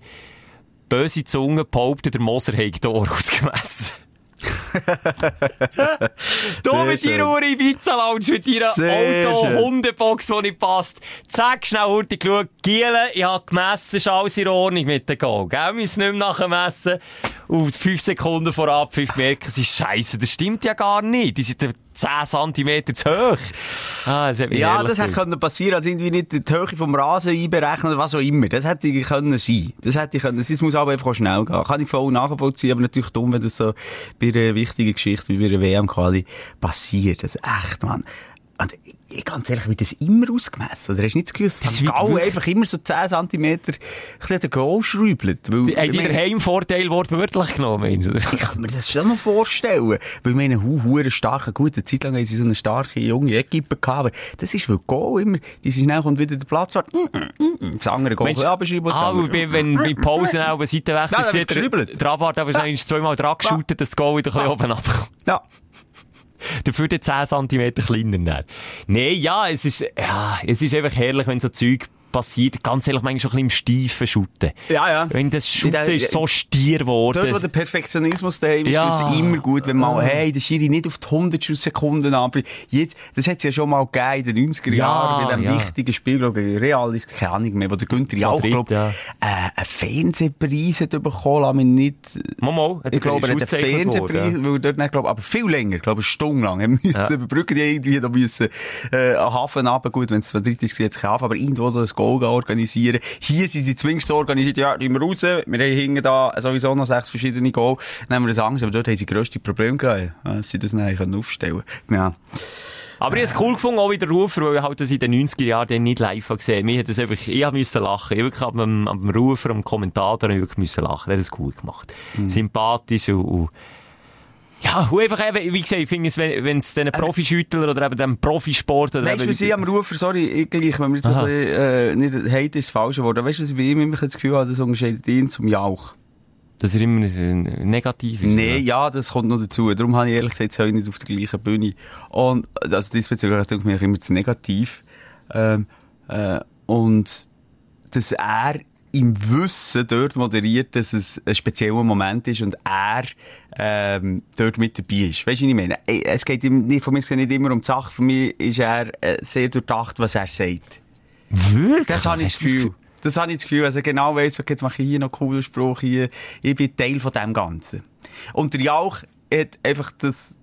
Böse Zunge behauptet, der Moser hätte Tor ausgemessen. du mit deiner Uhr Ibiza Lounge, mit deiner. Auto-Hundebox, die nicht passt. Zack, schnell hurtig geschaut. Giele, ich habe gemessen, ist alles in Ordnung mit dem Goal. Gell, wir müssen nicht mehr nachher messen. Auf fünf Sekunden vor Abpfiff merken sie, Scheiße, das stimmt ja gar nicht. Die sind 10 cm zu hoch. Ah, das Ja, das hätte können passieren, also irgendwie nicht die Höhe vom Rasen einberechnen oder was auch immer. Das hätte können sein. Das hätte können, das muss aber einfach schnell gehen. Kann ich voll nachvollziehen, aber natürlich dumm, wenn das so bei einer wichtigen Geschichte wie bei einer WM-Quali passiert. Das ist echt, Mann. Und ich, ganz ehrlich, wie das immer ausgemessen? Oder hast du nicht das Gefühl, dass Das St. einfach immer so 10 cm den Goal schräubelt? Weil, Haben meine- den Heimvorteil wortwörtlich genommen, meinst du? oder? ich kann mir das schon noch vorstellen. Weil ich meine, hu, hu, starke, gut, eine Zeit lang haben sie so eine starke, junge Equipe gehabt, aber das ist, weil Goal immer, die sind schnell kommt wieder der Platz, mm, mm, mm, mm, das andere Goal abschreiben Ah, bei- wenn bei Pausen auch eine Seite Ja, wechselt, da sieht der Abwart aber wahrscheinlich zweimal dran geschootet, dass das Goal wieder ein bisschen oben abkommt. Ja. Dafür der 10 cm kleiner. Nee, ja, es ist, ja, es ist einfach herrlich, wenn so Zeug passiert. Ganz ehrlich, manchmal schon ein bisschen im Steifen shooten. Ja, ja. Wenn das Shooten Ja, ist so stier Dort, wo geworden. der Perfektionismus daheim ist, Ja. tut's immer gut, wenn mal, hey, der Schiri nicht auf die 100 Sekunden ab. Jetzt, das hat's ja schon mal gegeben in den 90er Ja, Jahren, bei dem ja. wichtigen Spiel, glaube ich, Real ist keine Ahnung mehr, wo der Günther ja auch, Madrid, glaube ja. äh, einen Fernsehpreis hat bekommen, lass mich nicht, Mama, hat Ich glaube, er hat einen Fernsehpreis, worden, weil dort, dann, glaube aber viel länger, glaube, eine Stunde lang, haben müssen überbrücken, die irgendwie da müssen, äh, Hafen runter, gut, wenn es dritt ist, jetzt kein Hafen, aber irgendwo da Goal organisieren. Hier sind sie zumindest so organisiert, ja, gehen wir raus, wir haben hinten da sowieso noch sechs verschiedene Goal, nehmen wir das Angst, aber dort haben sie grösste Probleme gehabt, dass sie das nicht aufstellen Ja. Aber ich habe es cool gefunden, auch wieder Rufer, weil ich halt das in den 90er Jahren nicht live habe gesehen. Mir hat das einfach, ich habe müssen lachen. Ich wirklich am, am Rufer, am Kommentator, habe ich wirklich müssen lachen. Der hat es gut gemacht. Mhm. Sympathisch und, und ja, und einfach eben, wie gesagt, ich finde es, wenn es diesen Profischüttler oder eben dem Profisport oder Weißt du, was ich am Rufer, sorry, ich gleich, wenn wir jetzt Aha. ein bisschen, äh, nicht, hate ist das falsche Wort, aber weißt du, was ich bei ihm immer das Gefühl habe, das unterscheidet ihn zum Jauch. dass er immer negativ ist. Nee, oder? ja, das kommt noch dazu. Darum habe ich ehrlich gesagt heute nicht auf der gleichen Bühne. Und, also diesbezüglich denke ich mir immer zu negativ. Ähm, äh, und, dass er im Wissen dort moderiert, dass es ein spezieller Moment ist und er ähm, dort mit dabei ist. Weißt du, was ich meine? Es geht ihm nicht, von mir nicht immer um die Sache. Für mich ist er äh, sehr durchdacht, was er sagt. Wirklich? Das habe ich das Gefühl. Das habe ich das Gefühl, also genau weiss, okay, jetzt mache ich hier noch einen coolen Spruch, hier, ich bin Teil von dem Ganzen. Und der Jauch hat einfach das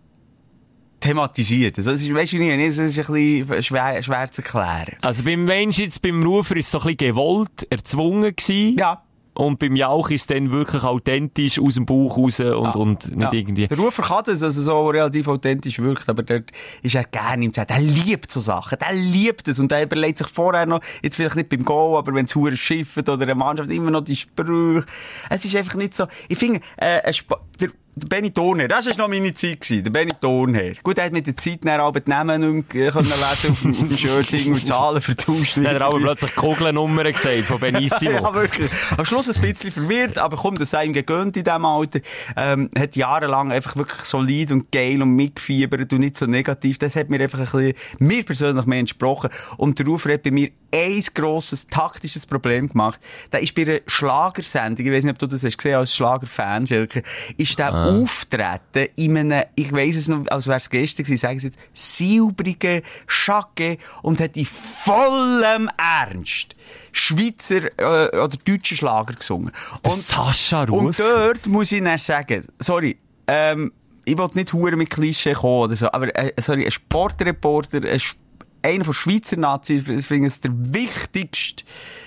thematisiert. Also, es ist, weißt du nicht, es ist ein bisschen schwer, schwer zu erklären. Also beim Mensch jetzt, beim Rufer ist es so ein bisschen gewollt, erzwungen gewesen. Ja. Und beim Jauch ist es dann wirklich authentisch aus dem Bauch raus und, und nicht Ja. irgendwie. Der Rufer kann das, also so relativ authentisch wirkt, aber dort ist er gerne im Zelt. Er liebt so Sachen. Der liebt es. Und er überlegt sich vorher noch, jetzt vielleicht nicht beim Goal, aber wenn es hure schifft oder eine Mannschaft, immer noch die Sprüche. Es ist einfach nicht so, ich finde, äh, ein Sp der Benny Thurnherr, das war noch meine Zeit, gewesen, der Benny Thurnherr. Gut, er hat mit der Zeit dann aber die Namen nicht mehr können lesen auf, dem- auf dem Shirt und Zahlen vertauscht. Dann hat er aber plötzlich Kugelnummern gesagt von Benissimo. ja, wirklich. Am Schluss ein bisschen verwirrt, aber komm, das sei ihm gegönnt in diesem Alter. Ähm, hat jahrelang einfach wirklich solid und geil und mitgefiebert und nicht so negativ. Das hat mir einfach ein bisschen, mir persönlich mehr entsprochen. Und der Rufer hat bei mir ein grosses taktisches Problem gemacht. Da ist bei einer Schlagersendung, ich weiß nicht, ob du das hast gesehen als Schlagerfan, Schelke, ist der auftreten in einem, ich weiss es noch, als wäre es gestern gewesen, sagen sie jetzt, silbrigen Schacke und hat in vollem Ernst Schweizer äh, oder deutsche Schlager gesungen. Der Sascha Ruf. Und dort muss ich dann sagen, sorry, ähm, ich will nicht hure mit Klischee kommen oder so, aber äh, sorry, ein Sportreporter, ein Sp einer von Schweizer Nazis, ich finde es der wichtigste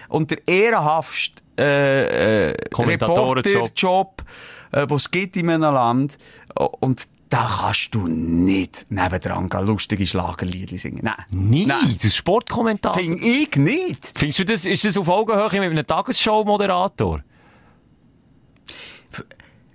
und der ehrenhafteste äh, äh. Reporterjob, äh, den es gibt in einem Land. Und da kannst du nicht nebendran gehen, lustige Schlagerlieder singen. Nein. Nie, Nein. das ist Sportkommentator. Finde ich nicht. Findest du das, ist das auf Augenhöhe mit einem Tagesschau-Moderator?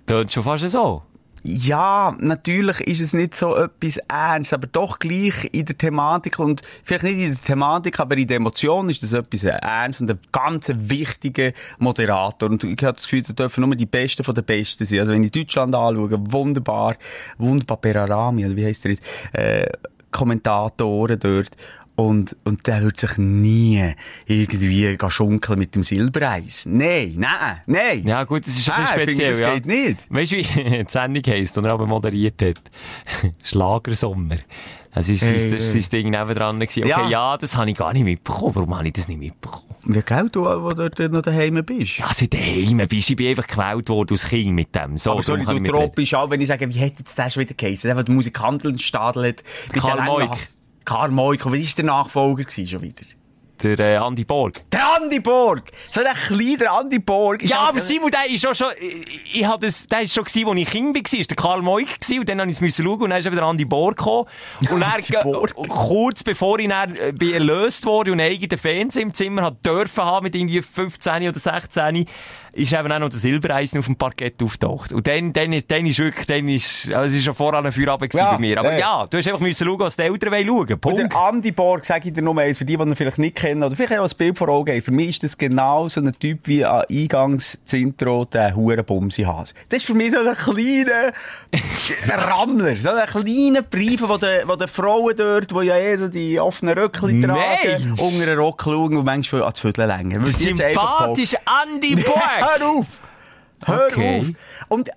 Tönt schon fast so. Ja, natürlich ist es nicht so etwas ernst, aber doch gleich in der Thematik und vielleicht nicht in der Thematik, aber in der Emotion ist das etwas ernst und ein ganz wichtiger Moderator. Und ich habe das Gefühl, da dürfen nur die Besten von den Besten sein. Also wenn ich Deutschland anschaue, wunderbar, wunderbar Perarami, oder wie heisst der jetzt, äh, Kommentatoren dort. Und, und der wird sich nie irgendwie schunkeln mit dem Silbereis. Nein, nein, nein. Ja gut, das ist ein bisschen ich finde, speziell, das ja. geht nicht. Weißt du, wie die Sendung heisst, und er aber moderiert hat? Schlagersommer. Das ist, Hey, das sein Ding nebendran gewesen. Okay, Ja. ja. das habe ich gar nicht mitbekommen. Warum habe ich das nicht mitbekommen? Wie gell, du, wo du dort noch daheim bist? Ja, seit daheim bist ich bin einfach gewählt worden aus Kind mit dem. So, Aber sorry, du tropisch auch, wenn ich sage, wie hätte das schon wieder geheißen? Der, der hat. mit Karl Moik. Karl Moik. Und wie war der Nachfolger gewesen, schon wieder? Der äh, Andi Borg. Der Andi Borg! So der kleine Andi Borg. Ja, halt- aber Simon, der ist auch schon, ich, ich das, der ist schon gewesen, als ich Kind war, ist der Karl Moik gewesen, und dann habe ich es schauen, und dann ist wieder Andi Borg gekommen. Und äh, kurz bevor ich dann, äh, bin erlöst wurde und einen eigenen Fernseher im Zimmer hat dürfen haben, mit irgendwie 15 oder 16, ist eben auch noch der Silbereisen auf dem Parkett auftaucht. Und dann, dann, dann ist wirklich, dann ist, also es ist schon voran ein Feierabend Ja, bei mir. Aber ja. ja, du hast einfach müssen schauen, was die Eltern wollen schauen. Und Punkt. der Andi Borg, sage ich dir nur eins, für die, die ihn vielleicht nicht kennen, oder vielleicht auch ein Bild vor Augen. Für mich ist das genau so ein Typ wie an Eingangs das Intro, der Hurenbumsi-Hase. Das ist für mich so ein kleiner Rammler, so ein kleiner Brief, wo die, wo die Frauen dort, die ja eh so die offenen Röckchen tragen, unter den Rock schauen und manchmal länger. Weil die jetzt einfach Sympathisch Andi Borg! Hör auf! Hör Okay. auf! Und,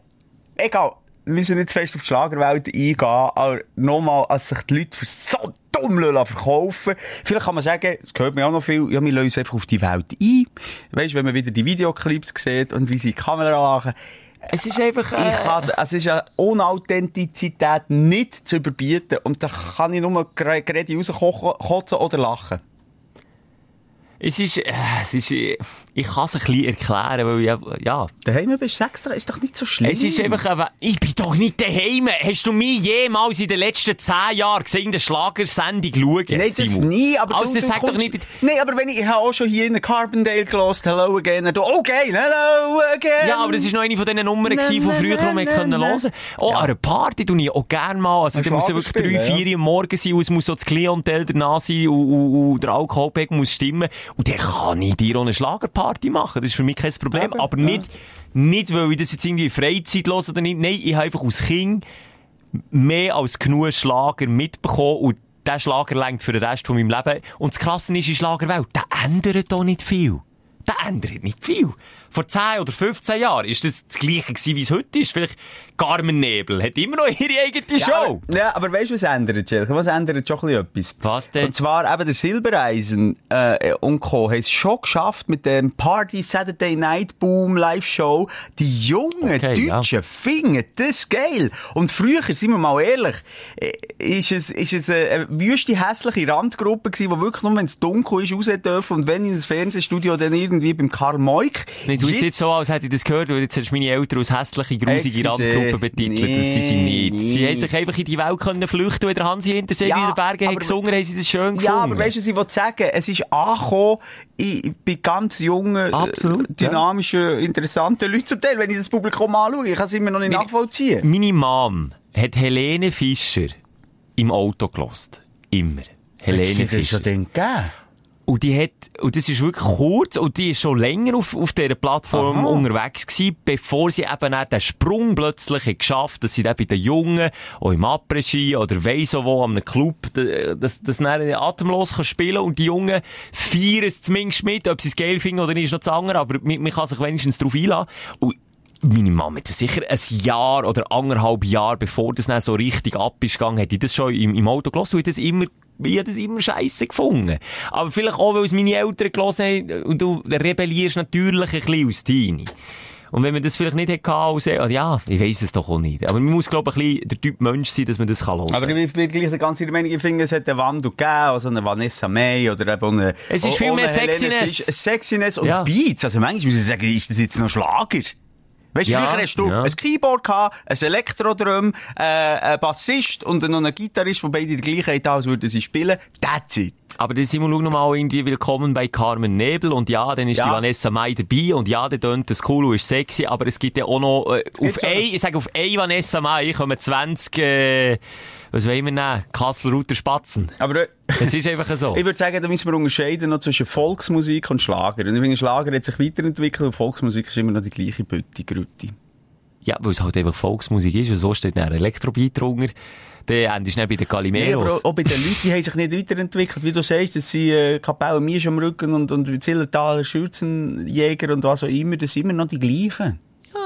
egal, wir müssen nicht zu fest auf die Schlagerwelt eingehen, aber nochmal, als sich die Leute für so dumm verkaufen Vielleicht kann man sagen, das gehört mir auch noch viel, ja, wir uns einfach auf die Welt ein. Weißt du, wenn man wieder die Videoclips sieht und wie sie die Kamera lachen. Es ist einfach, Ich äh, kann, es ist eine Unauthentizität nicht zu überbieten. Und da kann ich nur gerade rauskotzen oder lachen. Es ist, äh, es ist, äh, ich kann es ein bisschen erklären, weil äh, ja, Daheim bist du extra, ist doch nicht so schlimm. Es ist einfach, ich bin doch nicht daheim. Hast du mich jemals in den letzten zehn Jahren gesehen, eine Schlagersendung schauen? Nein, das nie, aber Also, du, das du sag doch nicht, Nein, aber wenn ich, ich habe auch schon hier in der Carbondale gelost, Hello Again, du, oh geil, Hello Again. Ja, aber das war noch eine von diesen Nummern Na, von früher, die man hören Oh, an einer Party tue ich auch gerne mal. Also, da muss ja wirklich drei, ja. vier Uhr am Morgen sein und es muss so das Klientel danach sein und, und, und der Alkoholpegel muss stimmen. Und dann kann ich dir auch eine Schlagerparty machen. Das ist für mich kein Problem. Eben, aber ja. nicht, nicht, weil ich das jetzt irgendwie Freizeit höre oder nicht. Nein, ich habe einfach als Kind mehr als genug Schlager mitbekommen und der Schlager längt für den Rest von meinem Leben. Und das Krasse ist in Schlagerwelt, der ändert doch nicht viel. Der ändert nicht viel. Vor 10 oder 15 Jahren ist das das Gleiche gewesen, wie es heute ist. Vielleicht Carmen Nebel hat immer noch ihre eigene ja, Show. Aber, ja, aber weißt du, was ändert, Jelke? Was ändert schon ein bisschen etwas? Was denn? Und zwar eben der Silbereisen äh, und Co. haben es schon geschafft mit dem Party Saturday Night Boom Live Show. Die jungen Okay, ja. Deutschen finden das geil. Und früher, sind wir mal ehrlich, äh, ist es, ist es eine, eine wüste, hässliche Randgruppe gewesen, die wirklich nur, wenn es dunkel ist, raus dürfen und wenn in das Fernsehstudio dann irgendwie beim Karl Moik. Nee, du jetzt nicht so, als hätte ich das gehört, weil jetzt hast du meine Eltern als hässliche, grusige Excuse. Randgruppe betitelt. das sind sie nicht. Nee, Sie nee. haben sich einfach in die Welt können flüchten, und der Hansi Hintersee Ja, in den Bergen hat gesungen, haben sie das schön gefunden. Ja, aber weißt du, was ich wollte sagen? Es ist angekommen, bei ganz jungen, Absolut, äh, dynamischen, interessanten Leuten zum Teil, wenn ich das Publikum anschaue. Ich kann es immer noch nicht Meine- nachvollziehen. Meine Mom hat Helene Fischer im Auto gelost. Immer. Helene Hat es das Fischer. schon gegeben? Und die hat, und das ist wirklich kurz, und die ist schon länger auf, auf dieser Plattform Aha. unterwegs gewesen, bevor sie eben auch den Sprung plötzlich hat geschafft, dass sie dann bei den Jungen, auch im Après-Ski oder weiss auch wo, an einem Club, d- das, das dann atemlos kann spielen und die Jungen feiern es zumindest mit, ob sie es geil finden oder nicht, ist noch das andere, aber man, man kann sich wenigstens darauf einladen. Und meine Mama hat sicher ein Jahr oder anderthalb Jahr, bevor das dann so richtig ab ist gegangen, hat die das schon im, im Auto gelassen und ich das immer, ich hab das immer scheiße gefunden. Aber vielleicht auch, weil es meine Eltern gelassen haben und du rebellierst natürlich ein bisschen als Teenie. Und wenn man das vielleicht nicht hätte als, ja, ich weiss es doch auch nicht. Aber man muss, glaube ich, ein bisschen der Typ Mensch sein, dass man das kann hören. Aber ich bin gleich der ganze Meinung, ich finde, es hat einen Wandel gegeben, also eine Vanessa May oder eben eine... Es ist viel mehr Sexiness. Sexiness und Ja. Beats. Also manchmal muss ich sagen, ist das jetzt noch Schlager? Weißt du, Ja, früher hast du ja. ein Keyboard gehabt, ein Elektrodrum, äh, ein Bassist und noch einen Gitarrist, die beide die gleiche haben, als würden sie spielen. That's it. Aber dann sind wir schau noch mal irgendwie willkommen bei Carmen Nebel und ja, dann ist Ja. die Vanessa Mai dabei und ja, dann tönt das cool und ist sexy, aber es gibt ja auch noch, äh, auf ein, ich sage auf ein Vanessa Mai kommen 20, äh, was wollen wir nehmen? Kassel-Ruter Spatzen. Aber äh, Es ist einfach so. ich würde sagen, da müssen wir unterscheiden noch zwischen Volksmusik und Schlager. Und ich finde, Schlager hat sich weiterentwickelt und Volksmusik ist immer noch die gleiche Bütti, Grütti. Ja, weil es halt einfach Volksmusik ist und so steht dann ein Elektrobeat drunter. Dann endest du nicht bei den Nee, aber Calimeros. auch, bei den Leuten, die haben sich nicht weiterentwickelt. Wie du sagst, dass sie äh, Kapelle Miesch am Rücken und, und Zillertaler Schürzenjäger und was auch immer, das sind immer noch die gleichen.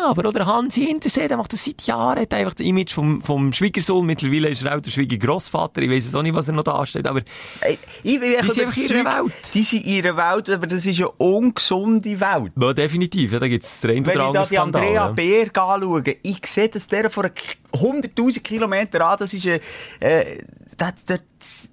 Aber oder Hansi Hintersee, der macht das seit Jahren, hat einfach das Image vom, vom Schwiegersohn, mittlerweile ist er auch der Schwiegergrossvater, ich weiss es auch nicht, was er noch da steht, aber Ey, ich bin echt sind einfach in ihrer Welt. Die sind in ihrer Welt, aber das ist eine ungesunde Welt. ja, definitiv, ja, da gibt es den einen Wenn ich da die Skandal. Andrea ja. Berg anschaue, ich sehe, dass der vor 100.000 Kilometern an, das ist ein, äh, da, da,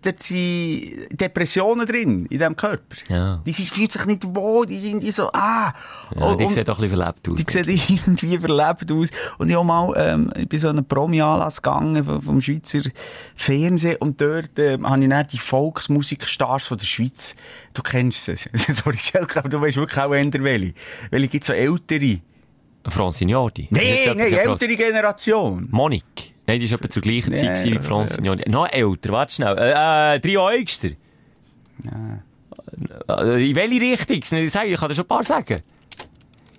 da sind Depressionen drin, in diesem Körper. Ja. Die sind, fühlen sich nicht wohl, die sind die so, ah. Ja, Und- die sieht doch ein bisschen verlebt aus. Die sieht irgendwie verlebt aus. Und ich habe mal, ähm, ich bin so einen Promi-Anlass gegangen vom, vom Schweizer Fernsehen und dort, ähm, habe ich dann die Volksmusikstars von der Schweiz. Du kennst sie. Sorry, Schelke, aber du weißt wirklich auch eher welche. Welche gibt so ältere? Jetzt nee, etwas- ältere Generation. Monique. Nein, die ist etwa zur gleichen Nee, Zeit gewesen wie aber- Francignotti. Noch älter, warte schnell. Äh, äh, drei Äugster. Äh, in welche Richtung? Ich kann dir schon ein paar sagen.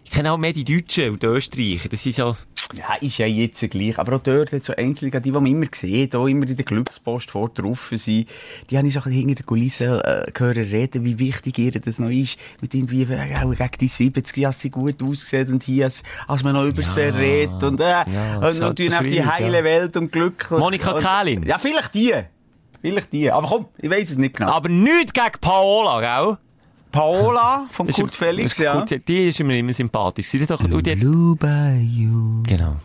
Ich kenne auch mehr die Deutschen und die Österreicher. Das sind so... Ja, ist ja jetzt gleich. Aber auch dort hat so Einzelne, die, die man immer sieht, auch immer in der Glückspost vor drauf sind, die habe ich so ein bisschen hinter der Kulisse äh, gehört reden, wie wichtig ihr das noch ist. Mit irgendwie, äh, gegen die 70 als sie gut aussehen und hier, als, man noch über sie redet und, äh, Ja, und, und, und auf die heile ja. Welt und glücklich. Monika Kählin. Ja, vielleicht die. Vielleicht die. Aber komm, ich weiß es nicht genau. Aber nichts gegen Paola, gell? Paola von Kurt ist- Felix, ja. Kurt- die ist mir immer sympathisch. Sie hat doch, und die hat, genau.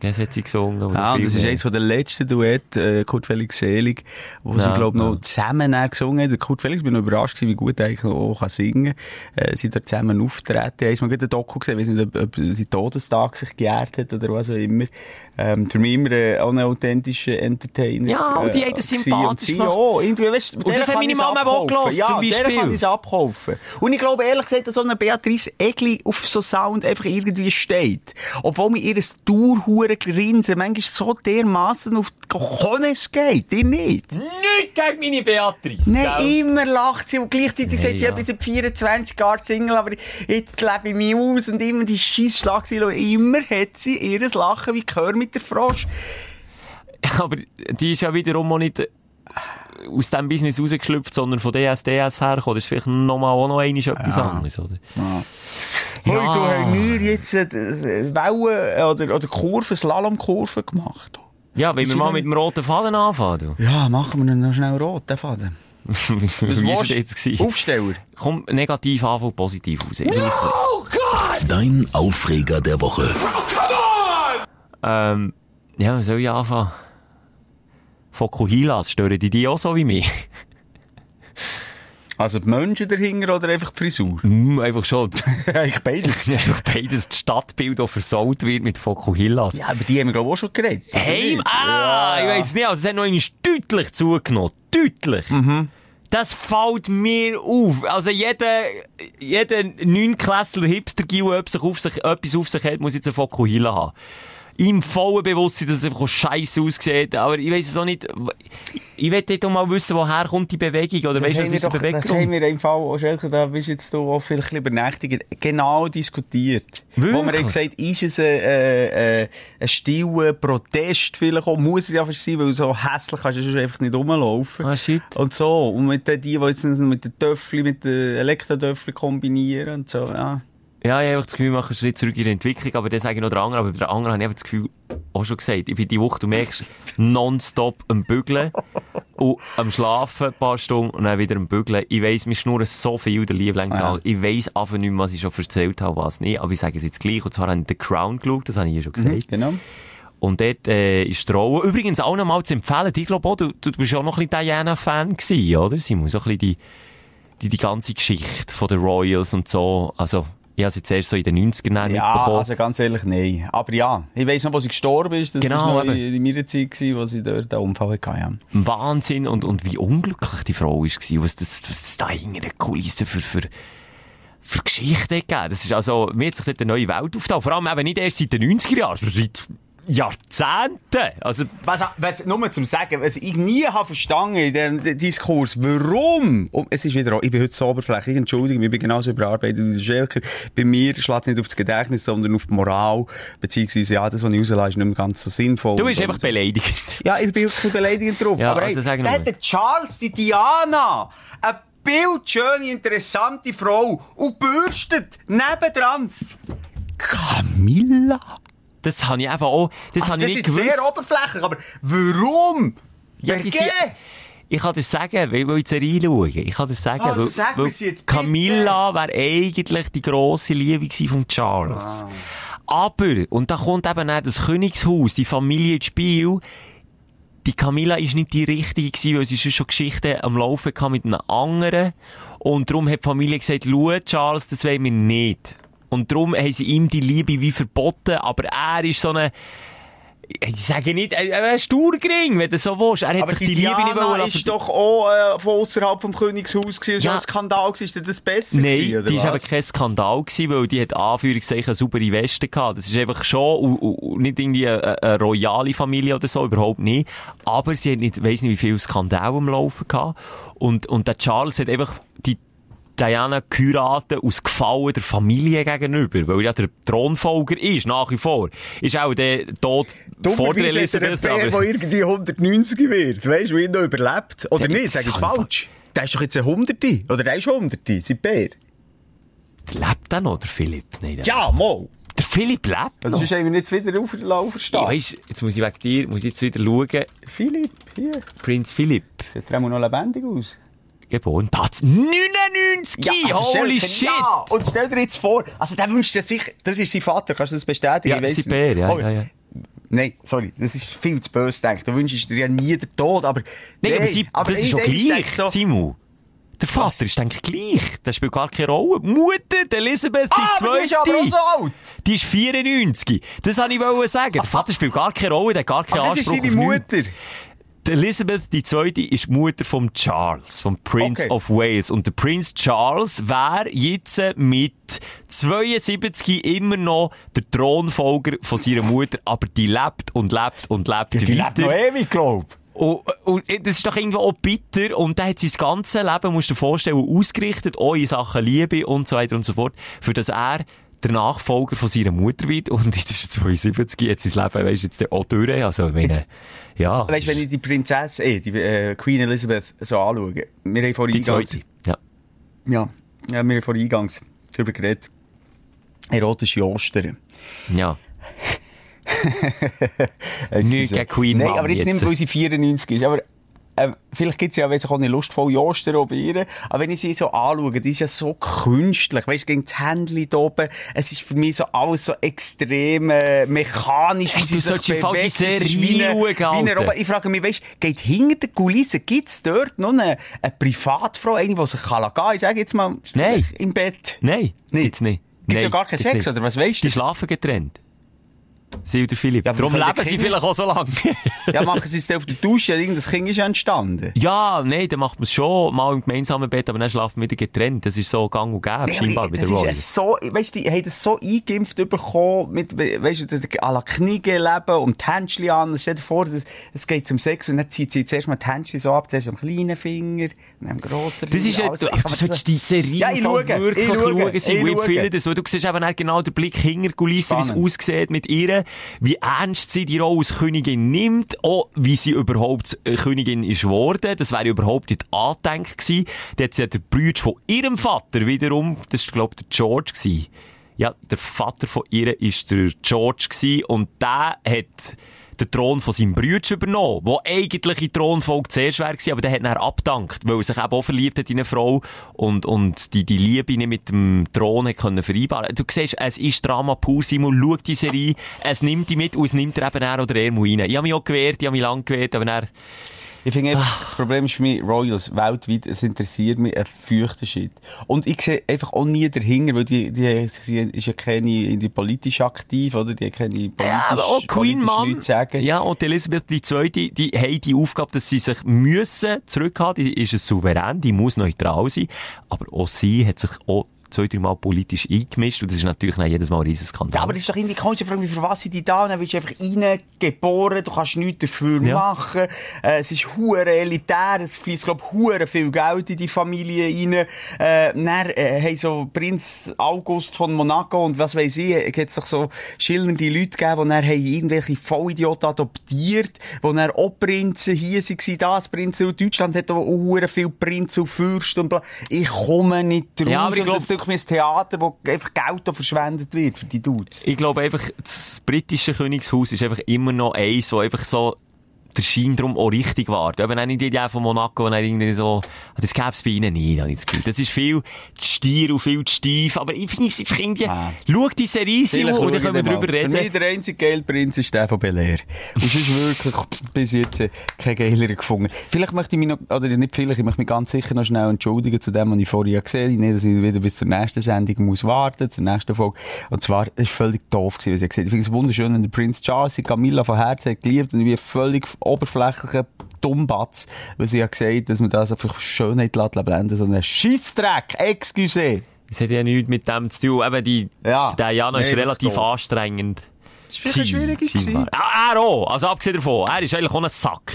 Das hat sie gesungen. Ja, und das ist eines von den letzten Duett, äh, Kurt Felix Selig, wo sie, Ja, glaub noch ja. zusammen dann gesungen haben. Der Kurt Felix, ich bin noch überrascht wie gut er eigentlich auch kann singen äh, Sie da zusammen auftreten. Ich habe mal gerade ein Doku gesehen, ich weiß nicht, ob, ob sie Todestag sich geehrt hat oder was auch immer. Ähm, für mich immer äh, auch ein authentischer Entertainer. Ja, und die haben das sympathisch sie gemacht. Irgendwie, weißt, Und der das hat kann meine Mama auch gehört, ja, zum der Beispiel. kann ich abkaufen. Und ich glaube, ehrlich gesagt, dass so eine Beatrice Egli auf so Sound einfach irgendwie steht. Obwohl mir ihr Tourhure Grinsen manchmal so dermassen auf die Cojones geht. Ihr nicht? Nichts gegen meine Beatrice. Nein, gell? immer lacht sie und gleichzeitig sagt sie, ja. ja. bis 24 Jahre Single, aber jetzt lebe ich mich aus und immer die scheiß Schlagzeilen. Und immer hat sie ihr Lachen wie Gehör mit der Frosch. Aber die ist ja wiederum auch nicht äh, aus diesem Business rausgeschlüpft, sondern von DSDS hergekommen. Das ist vielleicht nochmal auch noch einmal etwas anderes, oder? Heute Ja. haben wir jetzt äh, äh, Wellen oder, oder Kurven, Slalomkurven gemacht. Ja, wenn wir mal mit dem roten Faden anfangen, du. Ja, machen wir ihn noch schnell rot, den Faden. Wie war der jetzt? gewesen? Aufsteller. Komm, negativ anfangen, positiv raus. Ist nicht Dein Aufreger der Woche. Ähm, ja, was soll ich anfangen? Fokuhilas, stören die die auch so wie mich? Also die Menschen dahinter oder einfach die Frisur? Mm, einfach schon. Eigentlich beides. einfach beides, das Stadtbild, das versaut wird mit Fokuhillas. Ja, aber die haben wir glaube ich auch schon geredet. Hey, ah, ich weiss nicht, also es hat noch einmal deutlich zugenommen. Deutlich. Mhm. Das fällt mir auf. Also jeder, jeder Neunklässler Hipster, der sich auf sich, etwas auf sich hat, muss jetzt eine Fokuhila haben. Im vollen Bewusstsein, dass es einfach scheiße aussieht. Aber ich weiss es auch nicht. Ich will doch mal wissen, woher kommt die Bewegung, oder weißt du, was ist doch- Das haben wir im Fall, auch Schelke, da bist jetzt du auch vielleicht übernächtigt, genau diskutiert. Wirklich? Wo man hat gesagt, ist es ein, äh, äh, ein stiller Protest vielleicht auch, muss es ja fast sein, weil so hässlich kannst du einfach nicht rumlaufen. Ah, shit. Und so. Und mit den, die, die jetzt mit den Töffel, mit den Elektrodöffel kombinieren und so, ja. Ja, ich habe das Gefühl, wir machen einen Schritt zurück in die Entwicklung, aber das sage ich noch der andere. Aber bei der anderen habe ich das Gefühl, auch schon gesagt, ich bin die Woche, du merkst, nonstop am Bügeln und am Schlafen ein paar Stunden und dann wieder am Bügeln. Ich weiss, wir schnurren so viel, der Liebling. Ja. Ja. Ich weiss einfach nicht mehr, was ich schon erzählt habe, was nicht. Aber ich sage es jetzt gleich. Und zwar habe ich The Crown geschaut, das habe ich ja schon gesagt. Genau. Und dort äh, ist Rolle, übrigens auch noch mal zu empfehlen, ich glaube auch, du, du bist auch noch ein bisschen Diana-Fan gewesen, oder? Simon, so ein bisschen die, die, die ganze Geschichte von den Royals und so. Also, ich habe es jetzt erst so in den 90ern dann Ja, mitbekommen. also ganz ehrlich, nein. Aber ja, ich weiss noch, wo sie gestorben ist. Das Genau, ist noch in, in meiner Zeit gewesen, wo sie dort den Unfall hatte. Ja. Wahnsinn und, und wie unglücklich die Frau war, was das, was das da hinter den Kulissen für, für, für Geschichte hat gegeben. Das ist also, mir hat sich dort eine neue Welt aufgetan. Vor allem eben nicht erst seit den 90er Jahren, sondern seit Jahrzehnten. Also, Was, was, nur zum Sagen, was ich nie habe verstanden in diesem Diskurs, warum? Und es ist wieder, ich bin heute so oberflächlich, entschuldige ich bin genauso überarbeitet wie der Schelker. Bei mir schlägt es nicht auf das Gedächtnis, sondern auf die Moral, beziehungsweise, ja, das, was ich rauslasse, ist nicht mehr ganz so sinnvoll. du bist einfach beleidigend. Ja, ich bin wirklich beleidigend drauf. Ja, aber also sag der der Charles, die Diana, eine bildschöne, interessante Frau und bürstet nebendran. Camilla? Das habe ich einfach auch, das Also, habe das ich ist nicht gewusst. sehr oberflächlich, aber warum? Ja, Ich kann das sagen, weil, die Serie schaue. Ich kann das sagen, Also weil, sag weil jetzt. Camilla wäre eigentlich die grosse Liebe von Charles. Ah. Aber, und da kommt eben auch das Königshaus, die Familie ins Spiel, die Camilla ist nicht die richtige gewesen, weil sie schon schon Geschichten am Laufen hatte mit einem anderen. Und darum hat die Familie gesagt, schau, Charles, das wollen wir nicht. Und darum haben sie ihm die Liebe wie verboten, aber er ist so eine, ich sage nicht, er ist sturgring, wenn du so willst. Er hat Aber sich die, die Liebe nicht wollen ist doch auch äh, von außerhalb vom Königshaus gewesen. Ja. Ja. ein Skandal gewesen. Ist denn das besser Nein, gewesen, oder die war was? eben kein Skandal gewesen, weil die hat Anführungszeichen saubere Weste gehabt. Das ist einfach schon, und, und nicht irgendwie eine, eine royale Familie oder so, überhaupt nicht. Aber sie hat nicht, weiss nicht, wie viel Skandal am Laufen gehabt. Und, und der Charles hat einfach die Diana geheiratet aus Gefallen der Familie gegenüber, weil er ja der Thronfolger ist, nach wie vor. Ist auch der Tod vor der er Elisabeth. Bär, der irgendwie 190 wird. Weißt du, wie er noch überlebt? Oder Ja, nicht? Sag ich falsch? Der ist doch jetzt ein Hunderte. Oder der ist Hunderte, sein Bär. Lebt er noch, der Philipp? Nein, der, Ja, mal. der Philipp lebt Also noch. sonst haben wir nicht wieder auf, auferstehen. Ja, weisst, jetzt muss ich wegen dir, muss ich jetzt wieder schauen. Philipp, hier. Prinz Philipp. Sieht er noch lebendig aus? Geboren. Das 99! also Holy Schelke, shit! Ja. Und stell dir jetzt vor, also der wünscht sich sicher, das ist sein Vater, kannst du das bestätigen? Ja, nicht. ja, Oh, ja, ja. Nein, sorry, das ist viel zu böse gedacht. Du wünschst dir ja nie den Tod, aber... Nein, aber, sie, das ist schon gleich, so, Simu. Der Vater ist, denke ich, gleich. Das spielt gar keine Rolle. Mutter, die Elisabeth, die Ah, aber die ist aber auch zweite, so alt. die ist 94. Das wollte ich sagen. Der Vater spielt gar keine Rolle, der hat gar keinen Aber das ist Anspruch seine auf nichts. Die Elizabeth die zweite ist die Mutter von Charles, vom Prince Okay. of Wales. Und der Prinz Charles wäre jetzt mit 72 immer noch der Thronfolger von seiner Mutter, aber die lebt und lebt und lebt Die lebt weiter. noch ewig, glaub. Und, und das ist doch irgendwo auch bitter. Und der hat sein ganzes Leben, musst du dir vorstellen, ausgerichtet, auch in Sachen Liebe und so weiter und so fort, für das er der Nachfolger von seiner Mutter wird. Und jetzt ist er 72, jetzt sein Leben, weisst du, jetzt auch durch. Also, meine, ja. Weißt du, wenn ich die Prinzessin, eh, die äh, Queen Elizabeth so anschaue, wir haben vor die Eingangs... Ja. Ja, ja, wir haben vor Eingangs darüber geredet. Erotische Ostern. Ja. Nicht gegen Queen Nein, aber jetzt, jetzt. nicht, weil sie 94 ist, aber äh, vielleicht gibt's ja, weiss ich auch lustvolle Ostern auch bei ihr, aber wenn ich sie so anschaue, die ist ja so künstlich, weißt du, gegen das Händchen da oben, es ist für mich so alles so extrem äh, mechanisch, wie sie du sich solltest die bewegt. Es ist Serie wie eine- schauen, wie eine. Ich frage mich, weißt, geht hinter der Kulisse, gibt's dort noch eine, eine Privatfrau, eine, die sich kann gehen, ich sage jetzt mal, Nein. im Bett? Nein, Nicht? gibt's nicht. Gibt's ja Nein, gar keinen Sex, nicht. oder was Die du? schlafen getrennt. Sie und der Philipp. Ja, Darum leben sie vielleicht auch so lange. Ja, machen sie es dann auf der Dusche, irgendein Kind ist entstanden. ja, nein, dann macht man es schon mal im gemeinsamen Bett, aber dann schlafen wir wieder getrennt. Das ist so gang und gäbe, scheinbar, bei das der ist Royals. so, weißt du, die haben das so eingeimpft bekommen, mit, weißt du, à la Knie leben und die Händchen an. Stell dir vor, es geht zum Sex und dann zieht sie zuerst mal die Händchen so ab, zuerst am kleinen Finger, dann am grossen Das ist Finger. ja, Also, du, ich du solltest das- die Serie Ja, ich schaue, wirklich ich schaue, schauen. Sie ich schaue. empfehlen das, weil du siehst eben genau den Blick hinter Kulissen, wie es aussieht mit ihr, wie ernst sie die Rolle als Königin nimmt, auch wie sie überhaupt äh, Königin ist geworden. Das wäre überhaupt nicht angedenkt gewesen. Da hat sie der Bruder von ihrem Vater wiederum, das war, glaube ich, der George gewesen. Ja, der Vater von ihr ist der George gewesen und der hat den Thron von seinem Bruder übernommen, wo eigentlich in Thronfolge zuerst wäre gewesen, aber der hat dann abgedankt, weil er sich eben auch verliebt hat in eine Frau und, und die, die Liebe nicht mit dem Thron können vereinbaren. Du siehst, es ist Drama pur, Simon, schau die Serie, es nimmt die mit und es nimmt er eben er oder er mal rein. Ich habe mich auch gewehrt, ich habe mich lang gewehrt, aber dann, Ich finde Ah. einfach, das Problem ist für mich, Royals weltweit, es interessiert mich ein feuchter Shit. Und ich sehe einfach auch nie dahinter, weil die, die, sie ist ja keine, irgendwie politisch aktiv, oder? Die keine politisch, Ja, aber auch Queen Mom. sagen. Ja, und Elisabeth II, die, die haben die Aufgabe, dass sie sich müssen zurückhalten. Die ist ein Souverän, die muss neutral sein. Aber auch sie hat sich auch zwei, drei Mal politisch eingemischt. Und das ist natürlich dann jedes Mal ein riesen Skandal. Ja, aber das ist doch irgendwie komisch. Frage für was sind die da? Dann wirst du einfach reingeboren, du kannst nichts dafür Ja. machen. Äh, es ist hure elitär, es fließt, glaub ich, viel Geld in die Familie rein. Äh, dann, äh, haben so Prinz August von Monaco und was weiss ich, äh, gibt's doch so schillernde Leute gegeben, die dann haben irgendwelche Vollidioten adoptiert, die dann auch Prinzen hier waren, das Prinzen und Deutschland hat auch hure viel Prinzen und Fürsten und bla. Ich komme nicht draus. Ja, aber ich glaub- das wirklich ein Theater, wo einfach Geld verschwendet wird für die Dudes. Ich glaube einfach, das britische Königshaus ist einfach immer noch eins, wo einfach so der Schein drum auch richtig war. Eben auch nicht die Idee von Monaco, und irgendwie so, das gäb's bei ihnen nie, habe ich das Gefühl. Das ist viel zu stier und viel zu steif, aber ich finde, ich finde, Ah. schau die Serie, Simon, und dann können wir drüber Für reden. mich der einzige geile Prinz ist der von Bel Air. Und es ist wirklich bis jetzt kein geileren gefunden. Vielleicht möchte ich mich noch, oder nicht vielleicht, ich möchte mich ganz sicher noch schnell entschuldigen zu dem, was ich vorher gesehen habe. Nicht, dass ich wieder bis zur nächsten Sendung muss warten, zur nächsten Folge. Und zwar, es war völlig doof gewesen, was ich gesehen habe. Ich finde es wunderschön, wenn der Prinz Charles Camilla von Herzen geliebt und ich bin völlig oberflächlicher Dummbatz, weil sie ja gesagt dass man das einfach Schönheit lässt blenden, so einen Scheissdreck, excuse. Das hat ja nichts mit dem zu tun. Eben, die, Ja. der Jana ist relativ doof. anstrengend. Das ist vielleicht gewesen. Ah, er auch. Also abgesehen davon, er ist eigentlich auch ein Sack.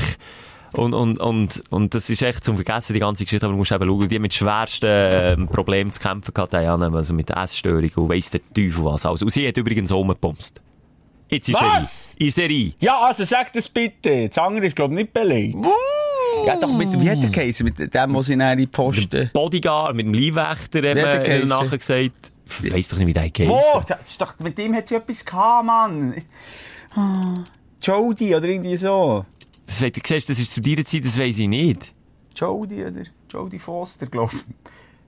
Und, und, und, und das ist echt zum Vergessen, die ganze Geschichte, aber du musst eben schauen, die mit schwersten ähm, Problemen zu kämpfen gehabt, Diana, also mit Essstörungen und weiss der Teufel was. Also, und sie hat übrigens auch umgepumst. Jetzt Was? Serie. In Serie. Ja, also sag das bitte. Das andere ist, glaube ich, nicht belegt. Ja, doch mit dem, wie hat der geheißen? Mit dem, näher in die Posten... Bodyguard, mit dem Leibwächter haben Wie hat der wir äh, nachher gesagt. Ich weiss doch nicht, wie der geheißen. Wo? Das ist doch, mit dem hat sie etwas gehabt, Mann. Ah, Jodie oder irgendwie so. Das, du siehst, das ist zu dieser Zeit, das weiss ich nicht. Jodie oder Jodie Foster, glaube ich.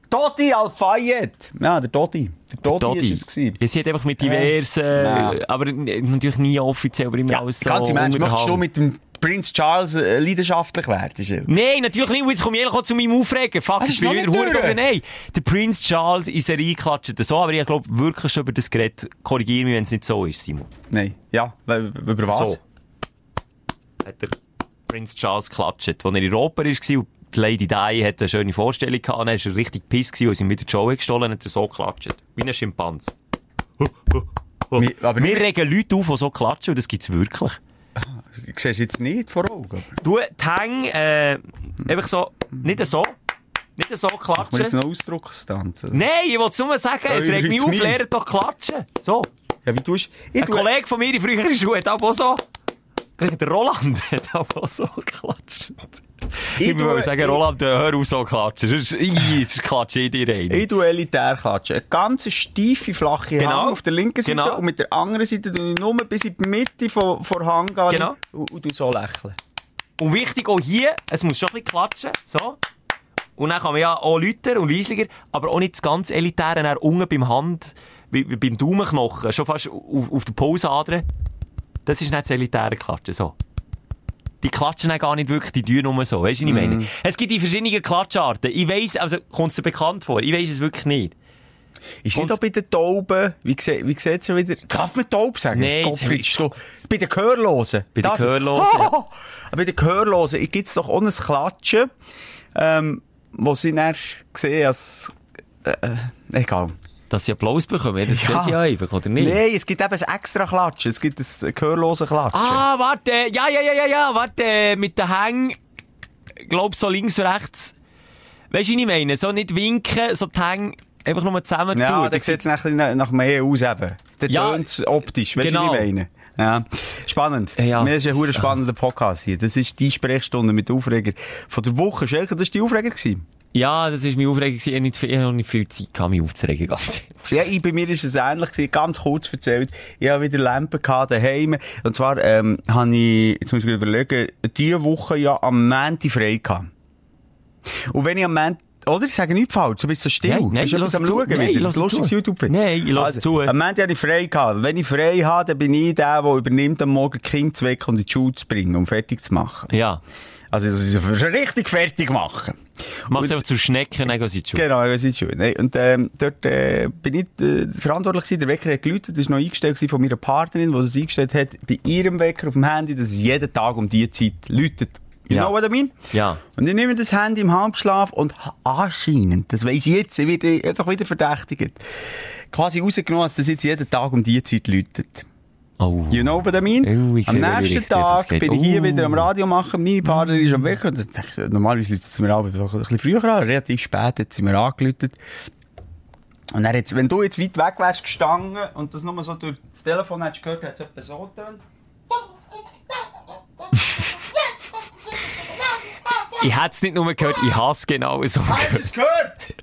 Dodi Al-Fayed. Ja, der Dodi. Der Dodi. ist es gewesen. Sie hat einfach mit diversen, Ja. äh, aber natürlich nie offiziell, aber immer Ja, alles so ganz im Ernst, möchtest du mit dem Prinz Charles äh, leidenschaftlich werden? Nein, natürlich nicht. Jetzt komme ich ehrlich zu meinem Aufregen. Fuck, das ich ist bin wieder nicht Hure durch. oder nein. Der Prince Charles in Serie klatscht das so, aber ich glaube wirklich schon über das Gerät. Korrigiere mich, wenn es nicht so ist, Simon. Nein. Ja, über was? So. Hat der Prince Charles klatscht. Als er in Oper war und die Lady Di hat eine schöne Vorstellung gehabt, dann war er richtig piss gewesen, sie ihm wieder die Show gestohlen hat er so geklatscht. Wie ein Schimpans. Aber Wir nicht- regen Leute auf, die so klatschen, und das gibt's wirklich. Ich sehe es jetzt nicht vor Augen. Du, die Hänge, äh, einfach so, nicht so, nicht so Machen wir jetzt klatschen. einen Ausdruckstanz? oder? Nein, ich wollte es nur sagen, es Eure regt mich auf, lernt doch klatschen. So. Ja, wie tust Ein Kollege von mir in früheren Schuhe hat auch so, der Roland hat auch so geklatscht. Ich, Ich würde tue- sagen, Roland, äh, hör auf so klatschen, sonst, klatsche ich dir rein. Ich tue elitär klatschen. Eine ganz steife, flache Genau. Hand auf der linken Seite Genau. und mit der anderen Seite tue ich nur bis in die Mitte von, von Hang gehen Genau. und, und so lächeln. Und wichtig auch hier, es muss schon ein bisschen klatschen, so. Und dann kann man ja auch lauter und leislicher, aber auch nicht das ganz Elitäre, dann unten beim Hand, wie, beim Daumenknochen, schon fast auf, auf der Pausader. Das ist nicht das elitäre Klatschen, so. Die klatschen dann gar nicht wirklich, die tun nur so, weißt du, was ich meine? Es gibt die verschiedenen Klatscharten. Ich weiss, also, kommt es dir bekannt vor? Ich weiss es wirklich nicht. Ist nicht auch bei den Tauben, wie, sie- wie sieht es wieder? Darf man Taub sagen? Nein, Gottfried, du, bei den Gehörlosen. Bei den Gehörlosen, ja. Bei den Gehörlosen gibt es doch auch ein Klatschen, ähm, wo sie dann sehen als, äh, äh, egal. Dass sie Applaus bekommen, das Ja. sie ja einfach, oder nicht? Nein, es gibt eben ein extra Klatschen. Es gibt ein gehörlose Klatschen. Ah, warte, ja, ja, ja, ja, ja, warte, mit den Hängen, glaub so links rechts. Weißt du, was ich meine? So nicht winken, so die Hänge einfach nur zusammen Ja, tun. dann sieht es nach, nach mehr aus eben. Dann Ja, tönt optisch, weißt du, genau. wie ich meine? Ja. Spannend. Ja. Mir ist ein hure spannender Podcast hier. Das ist die Sprechstunde mit Aufreger von der Woche. Schelke, das war die Aufreger gewesen. Ja, das war meine Aufregung. Ich hatte nicht viel, ich hatte nicht viel Zeit, gehabt, mich aufzuregen. Ganz Ja, ich, bei mir ist es ähnlich gewesen. Ganz kurz erzählt. Ich habe wieder Lampen gehabt daheim. Und zwar, ähm, habe ich, jetzt muss ich überlegen, diese Woche ja am Montag frei gehabt. Und wenn ich am Montag, oder? Ich sage nichts falsch, du bist so still. Nein, nein, Bist du etwas am. Schauen Nein, wieder? Das lustiges zu. YouTube-Video. Nein, ich lasse also, zu. Am Montag habe ich frei gehabt. Wenn ich frei habe, dann bin ich der, der übernimmt, am Morgen Kinder zu wecken und in die Schule zu bringen, um fertig zu machen. Ja. Also, das ist richtig fertig machen. Mach's einfach zu Schnecken, dann gehen sie Schule. Genau, das ist schön. Und ähm, dort äh, bin ich äh, verantwortlich gewesen. Der Wecker hat geläutet. Das war noch eingestellt von meiner Partnerin, die das eingestellt hat bei ihrem Wecker auf dem Handy, dass es jeden Tag um diese Zeit läutet. You Ja. know what I mean? Ja. Und ich nehme das Handy im Halbschlaf und anscheinend, das weiss ich jetzt, ich werde einfach wieder verdächtigt, quasi rausgenommen, dass das jetzt jeden Tag um diese Zeit läutet. Oh. You know what I mean? Oh, ich am nächsten es Tag bin ich hier Oh. wieder am Radio machen, meine Partnerin ist am Weg und dachte normalerweise läutet es mir aber doch ein bisschen früher an, relativ spät hat sie mir angeläutet. Und dann jetzt, wenn du jetzt weit weg wärst gestanden und das nur so durch das Telefon hättest gehört, hat es etwa so getönt. Ich hätte es nicht nur gehört, ich hasse genau so. Hast du es gehört?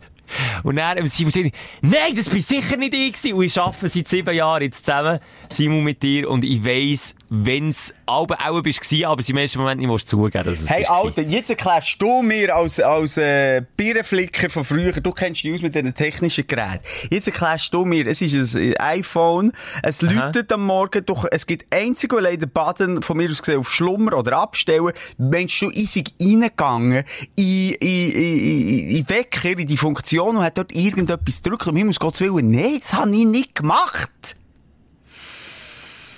Und dann ähm, Simon nein, das bin sicher nicht ich gewesen. Und ich arbeite seit sieben Jahren jetzt zusammen, Simon, mit dir. Und ich weiss, wenn's Alben auch bist gewesen, aber im ersten Moment nicht zugeben, dass es Hey, Alter, jetzt erklärst du mir als, als äh, Birrenflicker von früher, du kennst dich aus mit diesen technischen Geräten. Jetzt erklärst du mir, es ist ein iPhone, es Aha. läutet am Morgen, doch, es gibt einzig und allein den Button von mir aus gesehen auf Schlummer oder Abstellen. Mensch, du easy reingegangen in, in, in, in, Wecker, in die Funktion und hat dort irgendetwas gedrückt. Um Himmels Gottes Willen, nein, das habe ich nicht gemacht.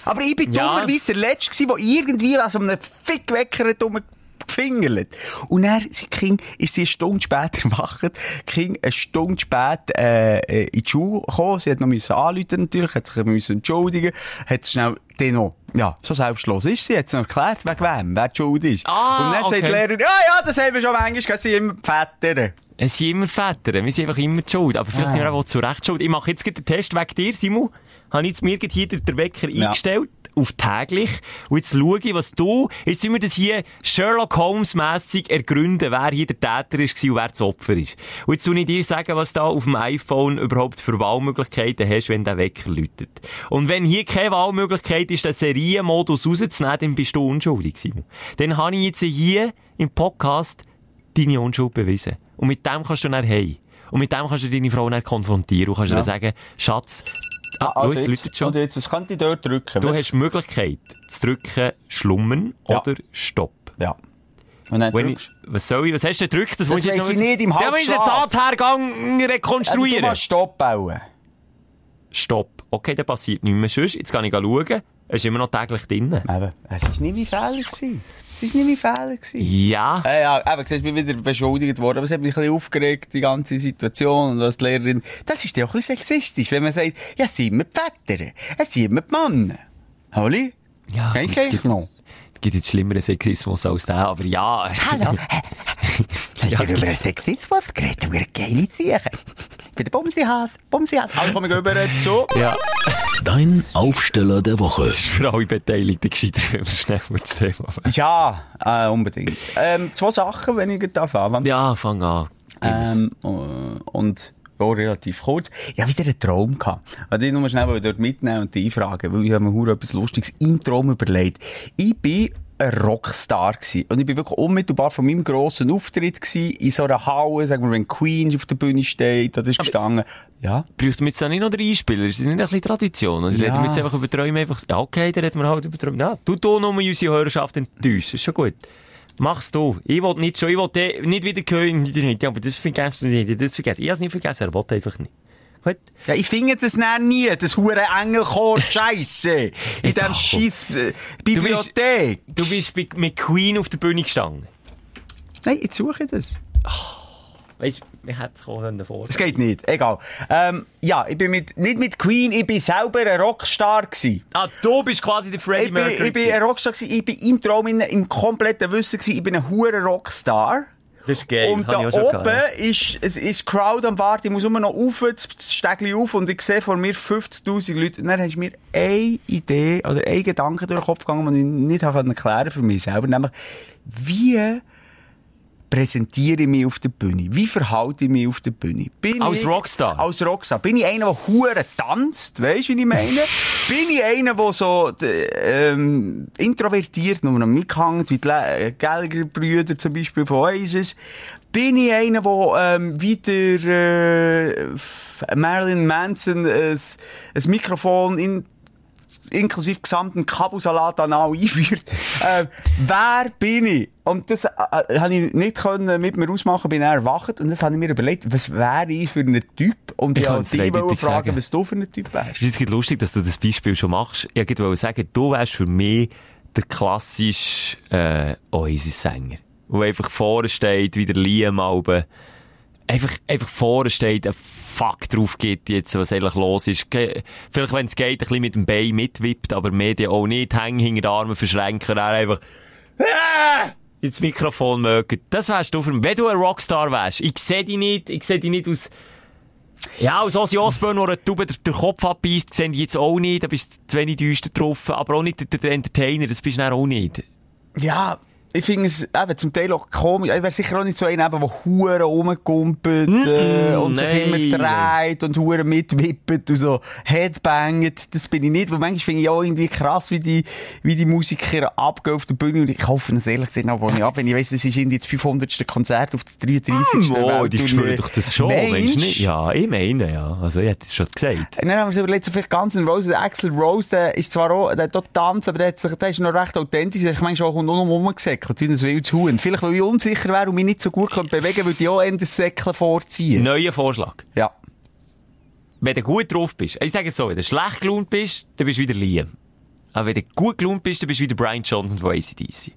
Aber ich bin Ja. dummerweise der Letzte der irgendwie an so einem Fickwecker hat gefingert. Und dann, sie King, ist sie eine Stunde später erwacht. King eine Stunde später, äh, äh, in die Schule gekommen. Sie hat noch müssen anrufen natürlich, hat sich müssen entschuldigen, hat schnell, den noch, ja, so selbstlos ist sie, hat sie noch erklärt, wegen wem, wer die Schuld ist. Ah, Und dann sagt okay. die Lehrerin, ja, ja, das haben wir schon manchmal, gell, sie immer die Väter. Es sind immer Väter, wir sind einfach immer die Schuld. Aber vielleicht sind wir auch zu Recht schuld. Ich mache jetzt den Test wegen dir, Simon. Habe ich jetzt mir hier den Wecker Ja. eingestellt, auf täglich. Und jetzt schaue ich, was du, jetzt sind wir das hier Sherlock Holmes-mässig ergründen, wer hier der Täter ist und wer das Opfer ist. Und jetzt tue ich dir sagen, was da auf dem iPhone überhaupt für Wahlmöglichkeiten hast, wenn der Wecker läutet. Und wenn hier keine Wahlmöglichkeit ist, den Serienmodus rauszunehmen, dann bist du unschuldig, Simon. Dann habe ich jetzt hier im Podcast deine Unschuld bewiesen. Und mit dem kannst du dann hey. Und mit dem kannst du deine Frau dann konfrontieren und kannst Ja. ihr sagen, Schatz, ah, Also oh, jetzt läutet schon. Und jetzt, was könnte ich dort drücken? Du Was- hast die Möglichkeit zu drücken, schlummen Ja. oder stopp. Ja. Und dann Wenn drückst ich, was soll ich, was hast du gedrückt? Das, Das muss ich jetzt nicht, im Ja, aber ich den Halbschlaf. Tathergang Also, du rekonstruieren. machst Stopp bauen. Stopp. Okay, dann passiert nichts mehr. Sonst, jetzt kann ich schauen. Es ist immer noch täglich drin. Eben, es war nicht mein Fehler. gewesen. Es war nicht mein Fehler. gewesen. Ja. Ja, ja, eben, siehst, ich bin wieder beschuldigt worden, aber es hat mich ein bisschen aufgeregt, die ganze Situation, und die Lehrerin, das ist ja auch ein bisschen sexistisch, wenn man sagt, ja, sind wir die Väter, es sind wir die Männer. Holly? Ja, Kennst du noch? Es gibt jetzt schlimmeren Sexismus als der, aber ja. Hallo. Ich habe über Sexismus geredet, über geile Sachen. Für den Bumsihas, Bumsihas. Also komme ich über zu. ja. Dein Aufsteller der Woche. Das ist für alle Beteiligten gescheiter, wenn wir schnell mal das Thema wechseln. Ja, äh, unbedingt. Ähm, zwei Sachen, wenn ich darf anfangen. Ja, fang an. Ähm, äh, und ja, relativ kurz. Ich hatte wieder einen Traum gehabt. Ich nur schnell dort mitnehmen und die einfragen, weil ich habe mir etwas Lustiges im Traum überlegt. Ich bin, ein Rockstar gewesen. Und ich bin wirklich unmittelbar von meinem grossen Auftritt gewesen, in so einer Halle, sagen wir, wenn Queen auf der Bühne steht, oder ist gestanden. Ja. Braucht man jetzt dann nicht noch den Einspieler? Ist das nicht ein bisschen Tradition? Oder Ja. reden wir jetzt einfach über Träume einfach, ja, okay, dann reden wir halt über Träume. Ja, du, du nur unsere Hörerschaft enttäuschen, ist schon gut. Mach's du. Ich will nicht schon, ich will den nicht wieder hören, ja, aber das vergessen nicht, das vergessen. Ich hab's nicht vergessen, er will einfach nicht. Gut. Ja, ich finde das dann nie, das hure Engelchor Scheisse in dem scheiß äh, Bibliothek. Du bist bei- mit Queen auf der Bühne gestanden. Nein, jetzt suche ich das. Weißt du, wir hätten es kommen vor. Es geht nicht, egal. Ähm, ja, ich bin mit, nicht mit Queen, ich bin selber ein Rockstar gewesen. Ah, du bist quasi der Freddie Ich bin, Mercury. ich bin ein Rockstar gewesen, ich bin im Traum, in, im kompletten Wissen gewesen, ich bin ein hure Rockstar. das ist geil, und da oben gehabt, ist, ist die Crowd am Warten, ich muss immer noch rauf, das Stegli auf und ich sehe vor mir 50'000 Leute. Und dann hast du mir eine Idee oder ein Gedanke durch den Kopf gegangen, den ich nicht habe erklären für mich selber, nämlich, wie präsentiere ich mich auf der Bühne? Wie verhalte ich mich auf der Bühne? Bin Als ich, Rockstar? Als Rockstar. Bin ich einer, der hure tanzt? Weisst du, wie ich meine? Bin ich einer, der so, ähm, introvertiert nur noch mithängt, wie die Le- äh, Gallagher-Brüder zum Beispiel von Oasis? Bin ich einer, der, ähm, wie der, äh, Marilyn Manson, ein, ein Mikrofon in, inklusive gesamten Kabelsalat anal einführt. äh, wer bin ich? Und das äh, äh, habe ich nicht können mit mir ausmachen, bin er erwacht. Und das habe ich mir überlegt, was wäre ich für einen Typ? Und Ich ich, wollte dich fragen, sagen. was du für ein Typ wärst. Es ist lustig, dass du das Beispiel schon machst. Ich wollte sagen, du wärst für mich der klassische äh, Oasis-Sänger. Der einfach vorne steht, wie der Liam Alben. Einfach, einfach vorne steht, ein Fuck drauf gibt jetzt, was eigentlich los ist. Vielleicht, wenn es geht, ein bisschen mit dem Bein mitwippt, aber Medien auch nicht. Hängen hinter den Armen verschränken, dann einfach ah! ins Mikrofon mögen. Das wärst du für mich. Wenn du ein Rockstar wärst, ich sehe dich nicht, ich sehe dich nicht aus ja, als Ozzy Osbourne, der eine Tube den, Kopf abbeißt, sehen die jetzt auch nicht. Da bist du zu wenig düster getroffen. Aber auch nicht der, der Entertainer, das bist du auch nicht. Ja, ich finde es eben zum Teil auch komisch. Ich wäre sicher auch nicht so einer, der Huren rumgumpelt äh, und sich nein. immer dreht und Huren mitwippet und so headbanget. Das bin ich nicht. Weil manchmal finde ich auch irgendwie krass, wie die, wie die Musiker abgehen auf der Bühne. Und ich hoffe es ehrlich gesagt auch nicht ab, wenn ich weiss, es ist irgendwie das 500. Konzert auf der 33. Oh, die spüren doch das schon, Meinst meinst nicht? Ja, ich meine, ja. Also, ich hätte es schon gesagt. Und dann haben wir überlegt, so vielleicht ganz ein Rose, Axel Rose, der ist zwar auch, der hat dort tanzt, aber der, hat sich, der ist noch recht authentisch, der ist manchmal auch noch rumgesäckelt, wie ein wildes Huhn. Vielleicht, weil ich unsicher wäre und mich nicht so gut könnte bewegen, würde ich auch eher das Säckeln vorziehen. Neuer Vorschlag. Ja. Wenn du gut drauf bist, ich sage es so, wenn du schlecht gelaunt bist, dann bist du wieder Liam. Aber wenn du gut gelaunt bist, dann bist du wieder Brian Johnson von ACDC.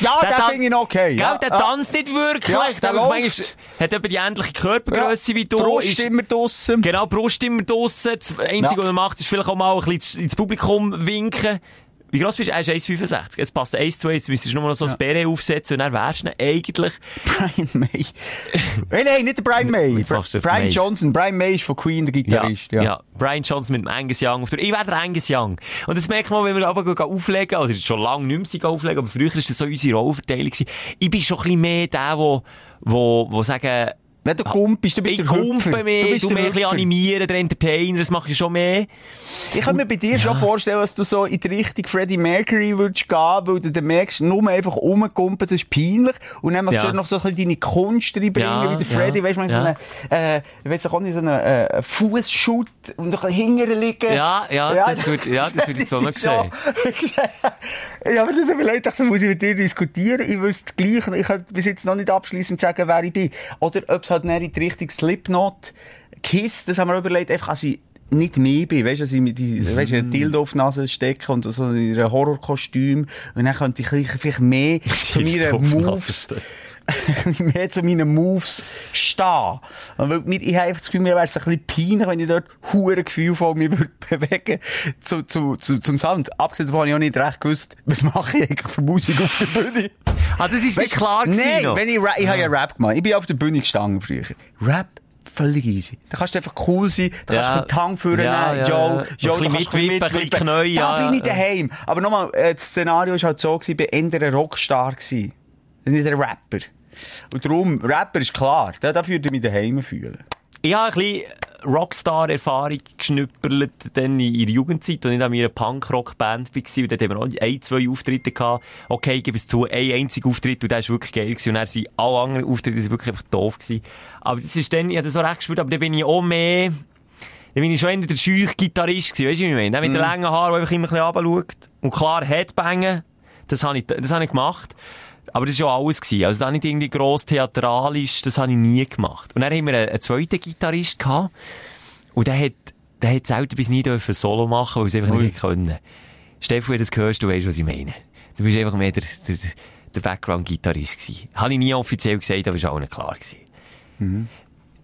Ja, Der tan- finde ich noch okay. Gell, ja. der ja. tanzt nicht wirklich. Ja, der läuft. manchmal, hat eben die ähnliche Körpergröße wie du. Brust ist- immer draussen. Genau, Brust immer draussen. Das Einzige, Ja. was er macht, ist vielleicht auch mal ein bisschen ins Publikum winken. Wie gross bist du? Er ist 1,65. Es passt 1 zu 1. Du müsstest nur noch so ein Beret aufsetzen und dann wärst du eigentlich... Brian May. nein, nein, nicht der Brian May. Jetzt du Brian Mays. Johnson. Brian May ist von Queen, der Gitarrist. Ja. Brian Johnson mit dem Angus Young. auf der- Ich wäre der Angus Young. Und das merkt man, wenn wir aber auflegen, oder schon lange nicht mehr auflegen, aber früher war das so unsere Rollverteilung. Ich bin schon ein bisschen mehr der, wo, wo, wo sagen, Wenn du kumpelst, du bist ich der Hüpfer. mehr, du bist du mehr ein bisschen animieren, der Entertainer, das mache ich schon mehr. Ich kann mir bei dir schon vorstellen, dass du so in die Richtung Freddie Mercury würdest gehen, weil du dann merkst, nur einfach rumkumpeln, das ist peinlich. Und dann möchtest Ja. du noch so ein bisschen deine Kunst reinbringen, Ja, wie der Freddie, ja, weißt du, manchmal ja. so einen, äh, ich weiss auch nicht, so einen, äh, Fußschutt und ein bisschen hinterher liegen. Ja, ja, das würd- ja, das würd ich so noch schon- ja, aber das überlegt, ich dachte, muss ich mit dir diskutieren. Ich wüsste gleich, ich könnte bis jetzt noch nicht abschließend sagen, wer ich bin. Oder ob es halt näher in die Richtung Slipknot, Kiss, das haben wir überlegt, einfach, als ich nicht mehr bin, weißt du, dass ich mit die, Mhm. weißt du, ein Dildo auf die Nase stecke und so in einem Horrorkostüm. Und dann könnte ich vielleicht mehr zu meinen Moves. mehr zu meinen Moves stehen. Weil mir, ich habe einfach das Gefühl, mir wäre es ein bisschen peinlich, wenn ich dort hure Gefühl von mir würde bewegen zu, zu, zu, zum Sound. Abgesehen davon habe ich auch nicht recht gewusst, was mache ich eigentlich für Musik auf der Bühne. Ah, das ist nicht klar gewesen Nein, noch. wenn ich, ich habe ja Rap gemacht. Ich bin auf der Bühne gestanden früher. Rap, völlig easy. Da kannst du einfach cool sein, da Ja. kannst du den Tang führen, Ja, ja, ja. Joe, Ein da bisschen mitwippen, ein bisschen Knie, Da bin ich daheim. Aber nochmal, äh, das Szenario war halt so, gewesen, ich war eher ein Rockstar. Gewesen. Nicht ein Rapper. Und darum, Rapper ist klar, da, da würde ich mich daheim fühlen. Ich habe ein bisschen Rockstar-Erfahrung geschnüppert, dann in ihrer Jugendzeit, und ich an meiner Punk-Rock-Band war, und dort haben wir auch ein, zwei Auftritte gehabt. Okay, ich gebe es zu, ein einziger Auftritt, und der war wirklich geil gewesen, und dann sind alle anderen Auftritte sind wirklich einfach doof gewesen. Aber das ist dann, ich habe das so recht gespürt, aber dann bin ich auch mehr, dann bin ich schon eher der scheuch Gitarrist gewesen, weißt du, wie ich meine? Der mit den langen Haaren, der einfach immer ein bisschen runterschaut. Und klar, Headbangen, das habe ich, das habe ich gemacht. Aber das war ja alles. Gewesen. Also, da nicht irgendwie gross theatralisch, das habe ich nie gemacht. Und dann haben wir einen, einen zweiten Gitarrist gehabt. Und der hat, der hat selten bis nie dürfen Solo machen, weil es einfach Ui. nicht können. Stefan, wenn du das hörst, du weißt, was ich meine. Du bist einfach mehr der, der, der Background-Gitarrist gewesen. Habe ich nie offiziell gesagt, aber ist auch nicht klar gewesen.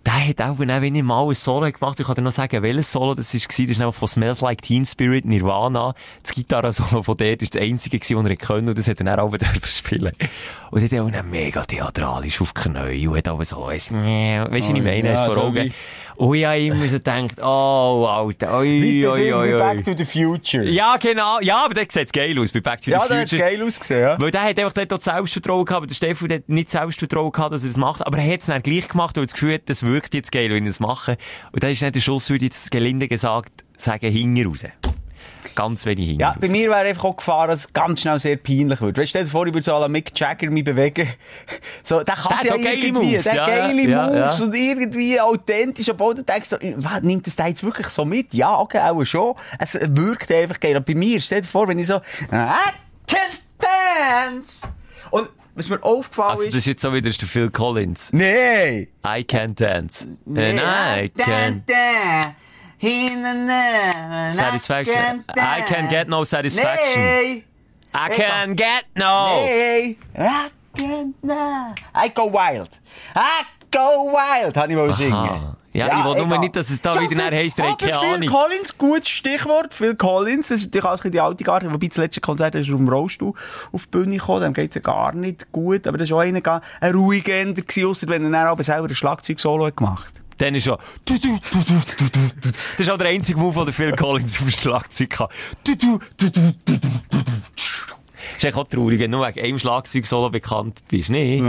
Der hat auch, wenn ich mal ein Solo gemacht ich kann dir noch sagen, welches Solo das war. Das ist nämlich von Smells Like Teen Spirit, Nirvana. Das Gitarre-Solo von dort ist das einzige das er können und das hat er dann auch spielen. Und er hat auch mega theatralisch auf die Knie und hat aber so ein, weißt du, was ich meine, ja, vor Augen. Und ich habe immer so gedacht, oh, Alter, oi, oi, oi. Back to the Future. Ja, genau. Ja, aber der sieht geil aus bei Back to the Ja, Future. der hat geil ausgesehen, ja. Weil der hat einfach dort Selbstvertrauen gehabt, aber der Stefan hat nicht Selbstvertrauen gehabt, dass er das macht, aber er hat es dann gleich gemacht, weil das Gefühl hat, das wirkt jetzt geil, wenn ich das mache. Und da ist nicht der Schuss, würde ich jetzt gelinde gesagt sagen, hinten raus. Ganz wenig hinten Ja, raus. bei mir wäre einfach auch Gefahr, dass es ganz schnell sehr peinlich wird. Weißt du, stell dir vor, ich würde so la Mick Jagger mich bewegen. So, der kann Der ja irgendwie, Moves, der ja, geile ja, Moves ja. und irgendwie authentisch, obwohl du denkst, so, was, nimmt das da jetzt wirklich so mit? Ja, okay, auch schon. Es wirkt einfach geil. Und bei mir, stell dir vor, wenn ich so, I can dance! Und was mir aufgefallen Also, das ist, ist jetzt so wieder der Phil Collins. nee! I can't dance. Nee, And I can... Satisfaction. I can get no satisfaction. Nee! I can get no... Hey, I go wild. I go wild, habe ich mal singen. Aha. Ja, ich will nur nicht, dass es da wieder Phil- nachher heisst, hat keine Phil Ahnung. Collins, gutes Stichwort. Phil Collins, das ist natürlich auch ein bisschen die alte Garde, wobei das letzte Konzert ist auf dem Rollstuhl auf die Bühne gekommen, dem geht's ja gar nicht gut, aber das war auch einer, ein ruhiger Ender gewesen, ausser wenn er dann aber selber ein Schlagzeug-Solo hat gemacht. Dann ist schon... Das ist auch der einzige Move, den Phil Collins auf dem Schlagzeug hat. Das ist eigentlich auch traurig, wenn du nur wegen einem Schlagzeug-Solo bekannt bist, nicht?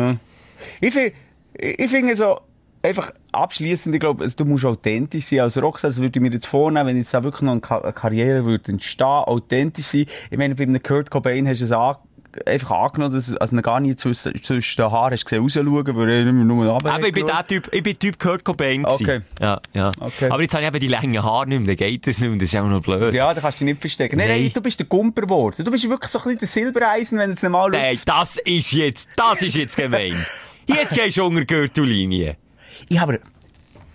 Ich finde, ich so, einfach abschließend, ich glaube, also, du musst authentisch sein als Rockstar. Das würde ich mir jetzt vornehmen, wenn jetzt da wirklich noch eine, Ka eine Karriere würde entstehen, authentisch sein. Ich meine, bei einem Kurt Cobain hast du es an, einfach angenommen, dass also gar nicht zwischen, zwischen den Haaren hast gesehen, rausschauen, weil immer nur runter Aber ich bin der Typ, ich bin Typ Kurt Cobain gewesen. Okay. Ja, ja. Okay. Aber jetzt habe ich eben die langen Haare nicht mehr, dann geht das nicht mehr, das ist auch noch blöd. Ja, da kannst du dich nicht verstecken. Nein, Nein. nein, du bist der Gumper geworden. Du bist wirklich so ein bisschen der Silbereisen, wenn du es nicht mal Nein, das ist jetzt, das ist jetzt gemein. Jetzt gehst du unter Gürtellinie. Ich habe,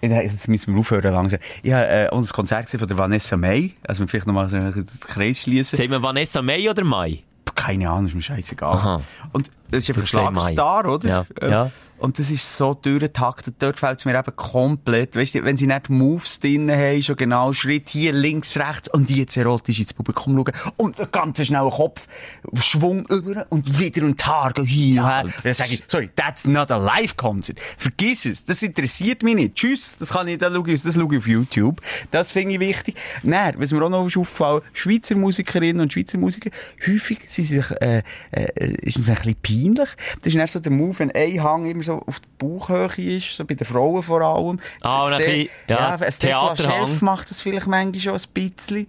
jetzt müssen wir aufhören langsam. Ich habe äh, unser Konzert von der Vanessa May. Also, vielleicht nochmal so den Kreis schließen. Sagen wir Vanessa May oder Mai? Keine Ahnung, ist mir scheißegal. Aha. Und das ist einfach ein. Schlagstar, oder? Ja, Ähm, ja. Und das ist so durchgetaktet. Dort fällt es mir eben komplett. Weißt du, wenn sie nicht Moves drin haben, schon genau Schritt hier, links, rechts und die jetzt erotisch ins Publikum schauen und ganz schnellen Kopf, Schwung über und wieder und gehen hin und her. Dann sage ich, sorry, that's not a live-concert. Vergiss es. Das interessiert mich nicht. Tschüss. Das kann ich, das schaue ich, das schaue ich auf YouTube. Das finde ich wichtig. Nein, was mir auch noch ist aufgefallen, Schweizer Musikerinnen und Schweizer Musiker, häufig sind sie sich, äh, äh, ist es ein bisschen peinlich. Das ist dann so der Move, wenn ein Hang immer so auf die Bauchhöhe ist, so bei den Frauen vor allem. Ah, und ein bisschen, ja, ein Stefan. Schelf macht das vielleicht manchmal schon ein bisschen.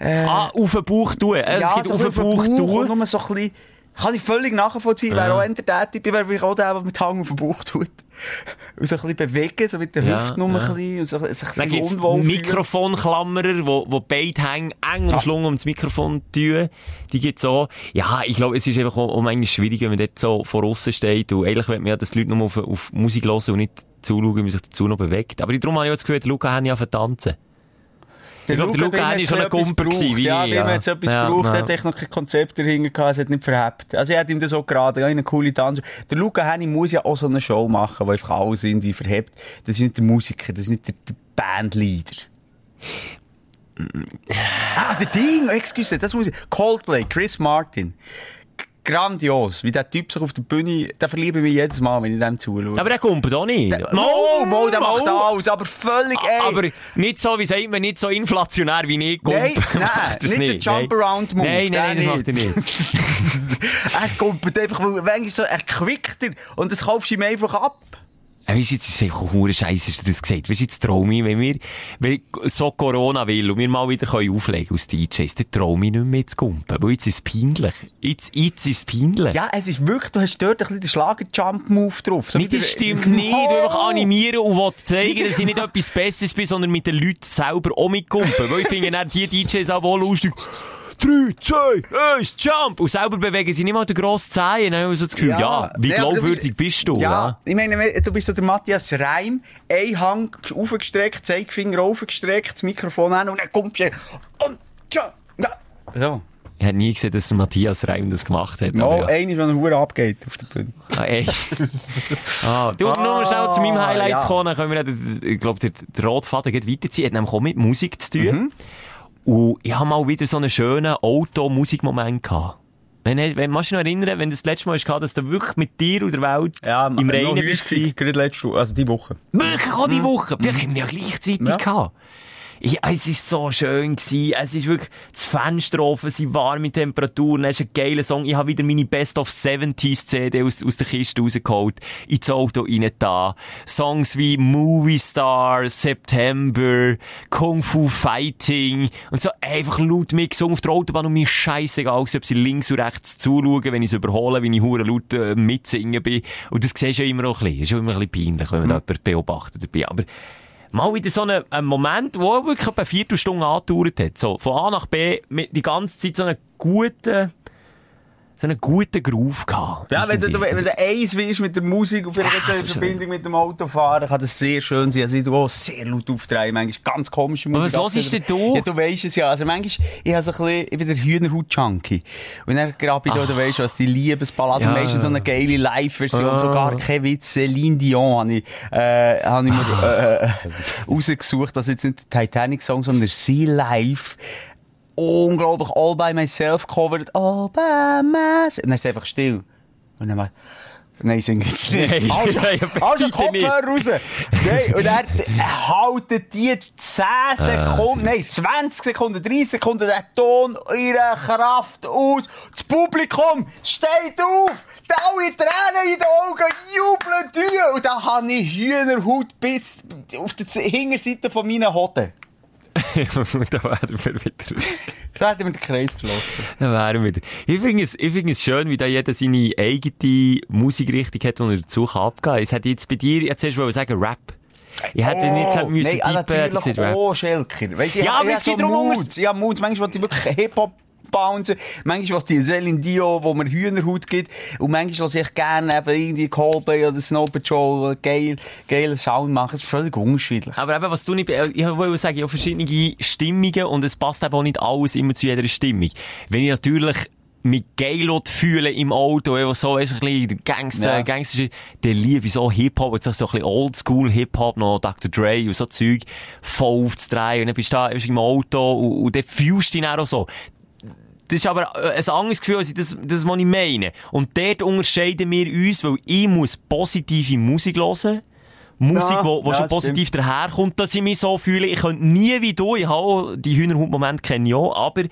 Ah, auf den Bauch tun. Äh, es gibt so auf den Bauch und tun. nur so ein bisschen, kann ich völlig nachvollziehen. Wäre auch eher der Typ, wäre vielleicht auch der, der mit Hang auf den Bauch tut. Und so ein bisschen bewegen, so mit der Ja, Hüfte nur ja. ein bisschen, und so, ein Dann bisschen gibt's unwohl fühlen. Mikrofonklammerer, wo, wo beide hängen, eng umschlungen ums Mikrofon tun. Die gibt's auch. Ja, ich glaube, es ist einfach auch, auch manchmal schwierig, wenn man dort so vor aussen steht. Und eigentlich will man ja, dass die Leute nur auf, auf Musik hören und nicht zuschauen, wie man sich dazu noch bewegt. Aber darum habe ich auch das Gefühl, Luca hat ja tanzen. Der Ich glaube, Luca Henny hat's schon ein Gumper gebraucht. wie Ja, ja. hat es etwas Ja, gebraucht, ja. er hat echt noch kein Konzept dahinter gehabt, es hat nicht verhebt. Also, er hat ihm das auch gerade, ja, eine coole Tanz. Der Luca Henny muss ja auch so eine Show machen, wo einfach alles irgendwie verhebt. Das ist nicht der Musiker, das ist nicht der, der Bandleader. ah, der Ding, excuse, das muss ich, Coldplay, Chris Martin. Grandios, wie der Typ sich auf der Bühne, da verliebe ich mich jedes Mal, wenn ich dem zuschaue. Aber der kommt auch nicht. Mo, Mo, der macht alles, aber völlig, ey. Aber nicht so, wie sagt man, nicht so inflationär wie ich. Nein, Gump nein, macht das nicht der Jump-Around-Move, Nein, nein, der nein, macht er nicht. er kommt einfach, weil manchmal so, er quickt er und das kaufst du ihm einfach ab. Ja, weißt du, jetzt ist es einfach hure Scheiße, hast du das gesagt. Weißt du, jetzt trau ich, wenn wir, wenn so Corona will und wir mal wieder können auflegen als DJs, dann trau ich nicht mehr zu kumpen. Weil jetzt ist es peinlich. Jetzt, jetzt ist es peinlich. Ja, es ist wirklich, du hast dort ein bisschen den Schlager-Jump-Move drauf. So wie das der- stimmt nicht. Du einfach Oh! animieren und will zeigen, dass ich nicht etwas Besseres bin, sondern mit den Leuten selber auch mitkumpen. Weil ich finde die DJs auch wohl lustig. 3, 2, 1, Jump! Und selber bewegen sie nicht mal den grossen Zehen. Dann habe ich so das Gefühl, ja, wie aber du glaubwürdig bist du? Ja, ich meine, du bist so der Matthias Reim, ein Hang aufgestreckt, Zeigefinger aufgestreckt, das Mikrofon an und dann kommst du und ja. So. Ich habe nie gesehen, dass der Matthias Reim das gemacht hat. Oh, aber ja. einer, wenn er Hure abgeht auf der Bühne. Ah, ey. ah, du, nur noch schnell zu meinem Highlight ja. kommen, dann können wir, ich glaube, der, der Rotfaden geht weiterziehen. Hat nämlich auch mit Musik zu tun. Mhm. Und ich habe mal wieder so einen schönen Auto-Musikmoment gehabt. Wenn, wenn, kannst du dich noch erinnern, wenn das, das letzte Mal war, dass du wirklich mit dir und der Welt im Reinen bist? gewesen? gerade letzte Woche, also die Woche. Wirklich auch die Woche. Vielleicht haben wir ja gleichzeitig Ja. gehabt. Ja, es ist so schön gewesen. Es ist wirklich, das Fenster offen, sie warme Temperaturen, es ist ein geiler Song. Ich habe wieder meine Best of 70s CD aus, aus der Kiste rausgeholt, ins Auto rein da. Songs wie Movie Star, September, Kung Fu Fighting und so einfach laut mitgesungen auf der Autobahn und mir gewesen, ob sie links und rechts zuschauen, wenn ich es überhole, wenn ich hure laut äh, mitsingen bin. Und das siehst du ja immer auch ein bisschen. Ist ja immer ein bisschen peinlich, wenn man da jemanden beobachtet dabei. Aber mal wieder so einen Moment, wo wirklich eine Viertelstunde angedauert hat. So, von A nach B, mit die ganze Zeit so einen guten, so einen guten Groove gehabt. Ja, wenn du, Irgendwie. wenn du eins willst mit der Musik und vielleicht Ja, in Verbindung mit dem Autofahren, kann das sehr schön sein. Also ich auch sehr laut aufdrehen, manchmal ganz komische Musik. was hörst denn du? Ja, du weisst es ja. Also manchmal, ich habe so ein bisschen, ich bin der Hühnerhaut-Junkie. Und dann grabe ich da, du weisst was, die Liebesballade, Ja. meistens so eine geile Live-Version, Ah. sogar kein Witz, Celine Dion habe ich, äh, habe ich mir, äh, rausgesucht, dass jetzt nicht der Titanic-Song, sondern der Sea Life, unglaublich all by myself covered, all by myself. Und dann ist es einfach still. Und dann mal, nein, sing jetzt nicht. Nein, Also, nein, also Kopfhörer raus. Nein, und äh, halten die 10 Sekunden, nein, 20 Sekunden, 30 Sekunden den Ton ihre Kraft aus. Das Publikum steht auf, da alle Tränen in den Augen, jubeln durch. Und dann habe ich Hühnerhaut bis auf der Hinterseite von meinen Hoden. da wären wir wieder. So hat er mit den Kreis geschlossen. Da wären wir wieder. Ich finde es, ich finde es schön, wie da jeder seine eigene Musikrichtung hat, die er dazu kann abgeben kann. Es hätte jetzt bei dir, jetzt hast du sagen Rap. Ich hätte nicht sagen müssen, Oh, Nein, ah, tippen, hätte natürlich auch Schelker. Weißt, ich, Ja, ich, ich es so. Ich habe Moods. Manchmal will ich wirklich Hip-Hop bouncen. Manchmal will ich Celine Dio, wo mir Hühnerhaut gibt. Und manchmal will ich gerne eben irgendwie Coldplay oder Snow Patrol geil, geilen Sound machen. Es ist völlig unterschiedlich. Aber eben, was du nicht, äh, ich wollte sagen, ich habe verschiedene Stimmungen und es passt eben auch nicht alles immer zu jeder Stimmung. Wenn ich natürlich mich geil fühlen im Auto, einfach so, weißt, du, ein bisschen Gangster, Ja. Gangster, dann liebe so Hip-Hop, jetzt so ein bisschen Oldschool Hip-Hop, noch Dr. Dre und so Zeug, voll aufzudrehen und dann bist du da weisst, im Auto und, und dann fühlst du dich dann auch so. Das ist aber äh, ein anderes Gefühl, als das, das, was ich meine. Und dort unterscheiden wir uns, weil ich muss positive Musik hören. Musik, Ja, wo, wo ja, schon positiv daherkommt, dass ich mich so fühle. Ich könnte nie wie du, ich habe die Hühnerhut-Momente kenne ich auch, aber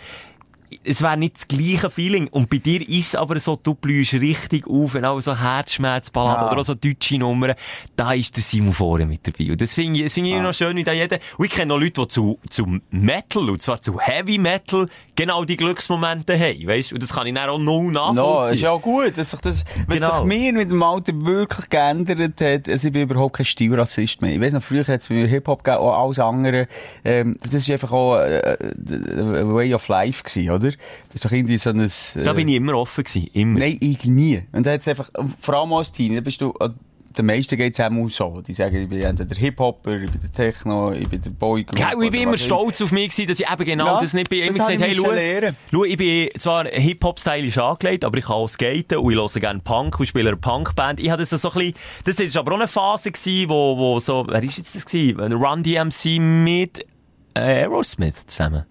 es wäre nicht das gleiche Feeling. Und bei dir ist es aber so, du blühst richtig auf, wenn auch so Herzschmerzballaden Ja. oder auch so deutsche Nummern, da ist der Simon vorne mit dabei. Und das finde ich, das finde ich immer noch schön, wie da jeder, und ich kenne noch Leute, die zu, zu Metal, und zwar zu Heavy Metal, genau die Glücksmomente haben, weißt? Und das kann ich dann auch null No, nachvollziehen. ist ja auch gut, dass sich das, was Genau. sich mir mit dem Alter wirklich geändert hat, also ich bin überhaupt kein Stilrassist mehr. Ich weiss noch, früher hat es bei mir Hip-Hop gegeben, auch alles andere, ähm, das ist einfach auch, äh, ein Way of Life gewesen, oder? Das ist doch irgendwie so ein, äh, da bin ich immer offen gewesen, immer. Nein, ich nie. Und da hat's einfach, vor allem als Teenie, da bist du, äh, den meisten geht's auch so. Die sagen, ich bin entweder Hip-Hopper, ich bin der Techno, ich bin der Boygroup. Ja, ich bin immer stolz auf mich gewesen, dass ich eben genau Ja, das nicht bin. Ich immer gesagt, hey, schau, schau, ich bin zwar Hip-Hop-stylisch angelegt, aber ich kann auch skaten und ich höre gerne Punk und spiele eine Punkband. Ich hatte das so ein bisschen, das ist aber auch eine Phase gewesen, wo, wo so, wer ist jetzt das gewesen? Run DMC mit äh, Aerosmith zusammen.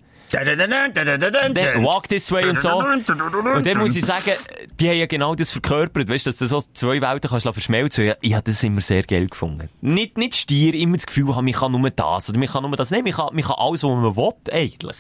Walk This Way und so. Und dann muss ich sagen, die haben ja genau das verkörpert, weißt du, dass du so zwei Welten kannst verschmelzen kannst. Ich habe das immer sehr geil gefunden. Nicht, nicht stier, immer das Gefühl haben, ich kann nur das oder ich kann nur das. Nein, ich kann, ich kann alles, was man will, eigentlich.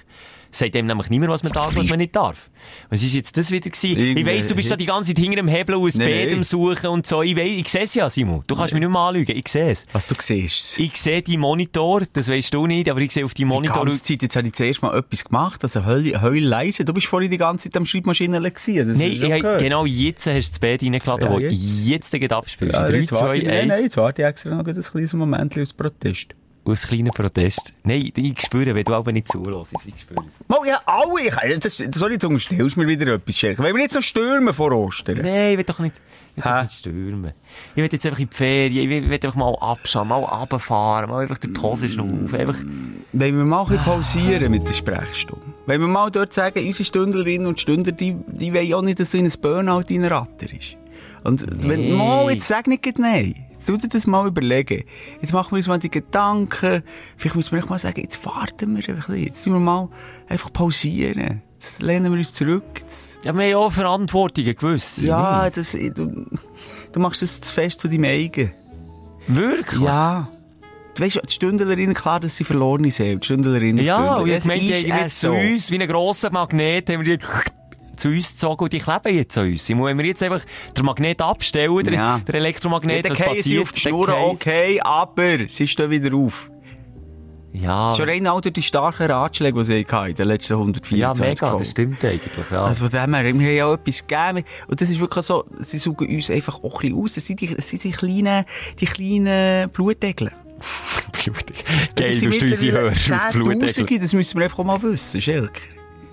Sagt dem nämlich niemand, was man darf, was man nicht darf. Was ist jetzt das wieder gewesen? Irgendwie Ich weiss, du bist da die ganze Zeit hinter dem Hebel ein Nee, Bett nee. Suchen und so. Ich weiss, ich seh's ja, Simon. Du kannst mich nicht mehr anlügen. Ich seh's. Was du siehst. Ich sehe die Monitor, das weißt du nicht, aber ich sehe auf die Die Monitor. ganze Zeit, jetzt habe ich zuerst mal etwas gemacht, also heul, heul leise. Du bist vorhin die ganze Zeit am Schreibmaschine gewesen. Das Nein, hab- gehört. genau jetzt hast du das Bett reingeladen, Ja, wo jetzt. jetzt den abspielst. Ja, 3, jetzt warte 2, ich, nein, nein, 1. jetzt warte ich extra noch ein kleines Moment aus Protest. Aus kleinen Protest. Nein, ich spüre, wenn du aber nicht zulässt. Ich spüre es. Mal, ja, alle, ich, das, sorry, jetzt unterstellst du mir wieder etwas, Schelke. Wenn wir jetzt noch stürmen vor Ostern. Nein, ich will doch nicht, ich will nicht stürmen. Ich will jetzt einfach in die Ferien, ich will, einfach mal abschauen, mal runterfahren, mal einfach durch die Hose schnaufen, einfach... Wenn wir mal ein pausieren mit der Sprechstunde. Wenn wir mal dort sagen, unsere Stündlerinnen und Stündler, die, die wollen auch nicht, dass so in ein Burnout in Ratter ist. Und wenn, mal, jetzt sag nicht nein. Jetzt tu dir das mal überlegen. Jetzt machen wir uns mal die Gedanken. Vielleicht müssen wir mal sagen, jetzt warten wir ein bisschen. Jetzt sind wir mal einfach pausieren. Jetzt lehnen wir uns zurück. Jetzt, Ja, wir haben ja auch Verantwortungen gewiss. ja, das, du, du machst das zu fest zu deinem eigen. Wirklich? Ja. Du weißt, die Stündlerinnen, klar, dass sie verlorene sind. Die Stündlerinnen Ja, und jetzt zu so. uns, wie ein grosser Magnet, haben wir die zu uns gezogen und die kleben jetzt an uns. Wenn wir jetzt einfach den Magnet abstellen, der, Ja. der Elektromagnet, Ja, was passiert? auf die Schnur, okay, aber sie stehen wieder auf. Ja, Schon rein durch die starken Ratschläge, die sie hatten in den letzten 124 ja, mega, Folgen. das stimmt eigentlich, ja. Also von dem her, wir haben ja auch etwas gegeben. Und das ist wirklich so, sie suchen uns einfach auch ein bisschen aus. Das sind die, das sind die kleinen, die kleinen Blutdegel. Geil, Das du hast unsere Hörer aus Blutdeckel. Das müssen wir einfach auch mal wissen, Schelker.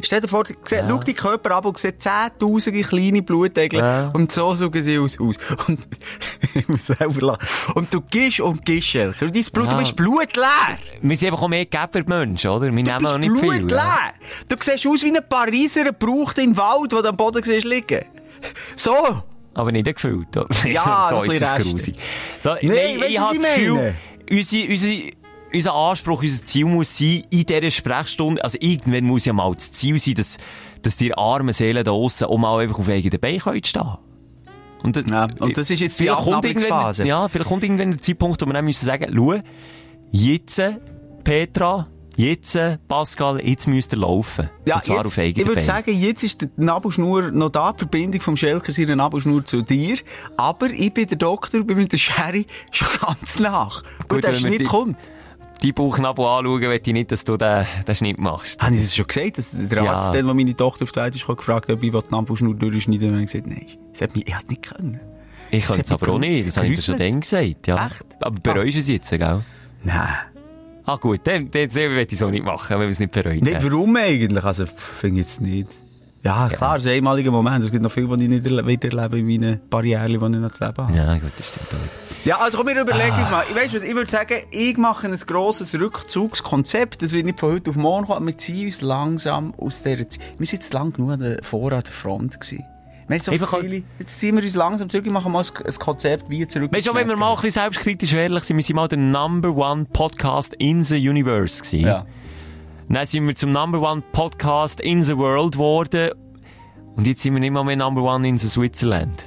Stell dir vor, ja. schau deinen Körper ab und siehst zehntausende kleine Blutdegel Ja. und so suchen sie aus. aus. Und, ich muss selber lachen. Und du gehst und gehst, dein Blut, Ja. du bist blutleer. Wir sind einfach auch mehr Geber-Menschen, oder? Wir Du nehmen auch nicht viel. ja. blutleer. Du siehst aus wie ein Pariser Gebraucht im Wald, der am Boden siehst liegen. So. Aber nicht gefüllt. oder? Ja, so, ist es grusig. So, Nee, nein, weisst ich du, habe das ich Gefühl, unsere, unsere, unser Anspruch, unser Ziel muss sein, in dieser Sprechstunde, also irgendwann muss ja mal das Ziel sein, dass, dass die armen Seelen da aussen auch mal einfach auf eigenen Beinen stehen und, äh, Ja, und das ist jetzt die Abnabelungsphase. Ja, vielleicht kommt irgendwann der Zeitpunkt, wo wir dann müssen sagen, schau, jetzt, Petra, jetzt, Pascal, jetzt müsst ihr laufen. Ja, und zwar jetzt, auf eigenen ich würde sagen, jetzt ist die Nabelschnur noch da, die Verbindung vom Schelker seiner Nabelschnur zu dir. Aber ich bin der Doktor, bin mit der Sherry schon ganz nach. Gut, Gut, wir Schnitt die- kommt. Die Bauchnabel anschauen, will ich nicht, dass du den, den Schnitt machst. Habe ich das schon gesagt? Dass der Ja. Arzt, wo meine Tochter auf die Welt ist, hat gefragt, ob ich die Nabelschnur durchschneiden will. Und gesagt, nein. Sie hat mich, es nicht können. Ich Das könnte es aber auch nicht, das habe ich dir schon dann gesagt, ja. Echt? Aber bereust du es jetzt, gell? Nein. Ah gut, dann, dann, dann will ich es auch nicht machen, wenn wir es nicht bereuen. Nicht, warum eigentlich? Also, finde ich jetzt nicht. Ja, klar, es ist ein einmaliger Moment. Es gibt noch viel, was ich nicht erle- wieder erlebe in meinen Barrieren, die ich noch zu leben habe. Ja, gut, das stimmt auch. Ja, also komm, wir überlegen Ah. uns mal. Ich weiss was, ich würde sagen, ich mache ein grosses Rückzugskonzept. Das wird nicht von heute auf morgen kommen. Wir ziehen uns langsam aus dieser Zeit. Wir sind jetzt lang genug an der, vor an der Front gewesen. Wir so viele, jetzt ziehen wir uns langsam zurück und machen mal ein, Konzept, wie zurück. Weißt du, wenn wir mal ein bisschen selbstkritisch ehrlich sind, wir sind mal der Number One Podcast in the Universe gewesen. Ja. Dann sind wir zum Number One Podcast in the World geworden. Und jetzt sind wir nicht mal mehr Number One in the Switzerland.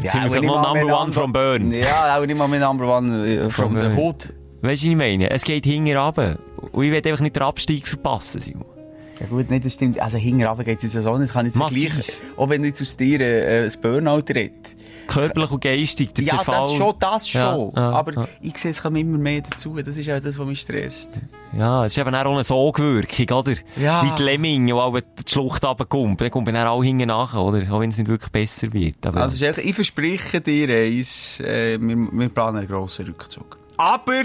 Jetzt sind wir mal mehr Number One from Bern. Ja, auch nicht mal mit Number One äh, from, From the. Hood. Weißt du, was ich meine? Es geht hinten runter. Und ich will einfach nicht den Abstieg verpassen, Simon. Ja gut, nicht, das stimmt. Also hinten geht es jetzt so nicht. Das kann jetzt Massiv. gleich, auch wenn jetzt aus dir äh, ein Burnout redet. Körperlich und geistig, der Ja, Zerfall. das schon, das Ja, schon. ja, aber ja. ich sehe, es kommt immer mehr dazu. Das ist auch das, was mich stresst. Ja, es ist eben auch eine Sogwirkung, oder? Ja. Wie die Lemminge, die auch die Schlucht runterkommt. Dann kommt man dann auch hinten nach, oder? Auch wenn es nicht wirklich besser wird. Aber Also, Schelke, ich verspreche dir eins, äh, wir, wir planen einen grossen Rückzug. Aber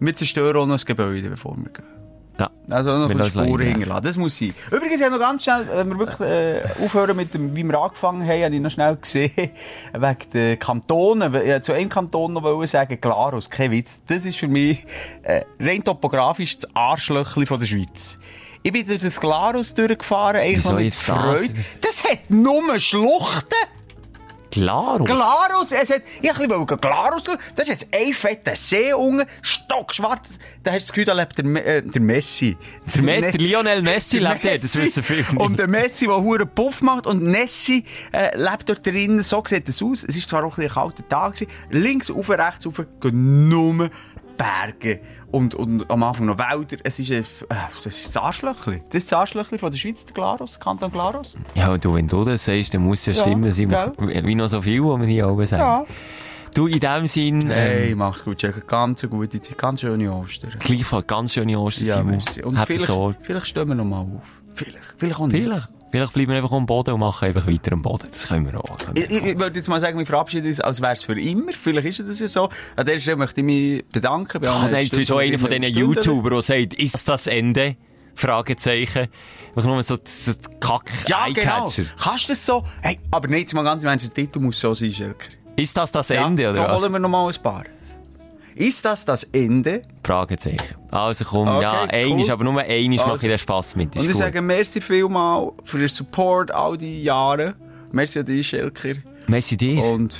wir zerstören auch noch das Gebäude, bevor wir gehen. Ja. Also noch eine lassen Spuren hinterlassen. Das muss sein. Übrigens, ja noch ganz schnell, wenn wir wirklich äh, aufhören mit dem, wie wir angefangen haben, habe ich noch schnell gesehen, wegen den Kantonen. Ich zu einem Kanton noch wollen sagen, Glarus, kein Witz. Das ist für mich äh, rein topografisch das Arschlöchli von der Schweiz. Ich bin durch das Glarus durchgefahren, eigentlich Wieso noch mit jetzt das? Freude. Das hat nur Schluchten. Klar. Glarus, es hat, ich wollte Glarus schauen. Das ist jetzt ein fetter See unten, stockschwarz. Da hast du das Gefühl, da lebt der, äh, der Messi. Der Messi, der Lionel Messi der lebt dort, das wissen viele nicht. Und der Messi, der hure Puff macht. Und Nessi äh, lebt dort drinnen. So sieht es aus. Es war zwar auch ein, kalter Tag. Gewesen. Links, auf, rechts, auf, gehen nur Berge und, und am Anfang noch Wälder. Es ist, äh, das ist das Arschlöchli. Das ist das Arschlöchli von der Schweiz, der Glarus, Kanton Glarus. Ja, du, wenn du das sagst, dann muss es ja Ja, stimmen, gell? Wie noch so viel, was wir hier oben sagen. Ja. Du, in dem Sinn, ähm, Hey, mach's gut, Jack. Ganz eine gute Zeit, ganz schöne Ostern. gleichfalls ganz schöne Ostern, Ja, Simon. Und Habt vielleicht, vielleicht stehen wir noch mal auf. Vielleicht. Vielleicht auch nicht. Vielleicht. Vielleicht bleiben wir einfach am Boden und machen einfach weiter am Boden. Das können wir auch. Ich, ich, ich würde jetzt mal sagen, wir verabschieden uns, als wäre es für immer. Vielleicht ist es ja so. An der Stelle möchte ich mich bedanken. Bei Ach nein, du bist schon einer von diesen Stunden- YouTuber, der sagt, ist das das Ende? Fragezeichen. Einfach nur so, so kack Ja, genau. Kannst du das so? Hey, aber nicht mal ganz im Ernst, der Titel muss so sein, Schelker. Ist das das Ja, Ende, so oder was? holen wir noch mal ein paar. Ist das das Ende? Fragezeichen. Also komm, Okay, ja, cool. einisch, aber nur einisch Also. mache ich den Spass mit. Und Ist ich gut. sage merci vielmal für den Support all die Jahre. Merci an dich, Schelker. Merci dir. Und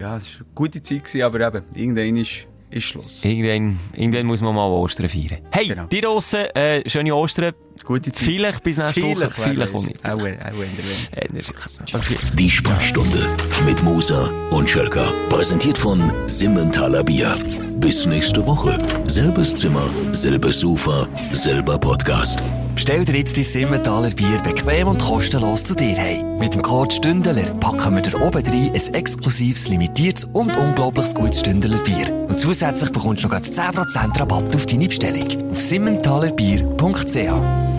ja, es war eine gute Zeit, aber eben, irgendwann ist, ist Schluss. Irgendwann, irgendwann muss man mal Ostern feiern. Hey, Genau. die draussen, äh, schöne Ostern. Gute Zeit. Vielleicht bis nächste Woche. Vielleicht, auch nicht. Auch, auch in der Welt. Äh. Die Sprechstunde mit Musa und Schelka. Präsentiert von Simmentaler Bier. Bis nächste Woche. Selbes Zimmer, selbes Sofa, selber Podcast. Bestell dir jetzt dein Simmentaler Bier bequem und kostenlos zu dir heim. Mit dem Code Stündeler packen wir dir oben rein ein exklusives, limitiertes und unglaubliches gutes Stündeler Bier. Und zusätzlich bekommst du noch gerade 10% Rabatt auf deine Bestellung. Auf simmentalerbier.ch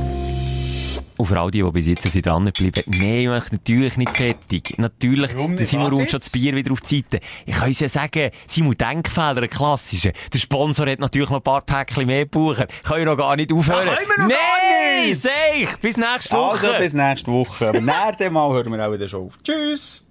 Und für all die, die bis jetzt sind dran geblieben, nein, ich mache natürlich nicht fertig. Natürlich, Warum der? Simon Was räumt schon das Bier wieder auf die Seite. Ich kann uns ja sagen, Simon Denkfehler, ein klassischer. Der Sponsor hat natürlich noch ein paar Päckchen mehr gebucht. Kann ich noch gar nicht aufhören. Ja, können wir noch nein, gar nicht! bis nächste Woche. Also, bis nächste Woche. Aber nach dem Mal hören wir auch wieder schon auf. Tschüss!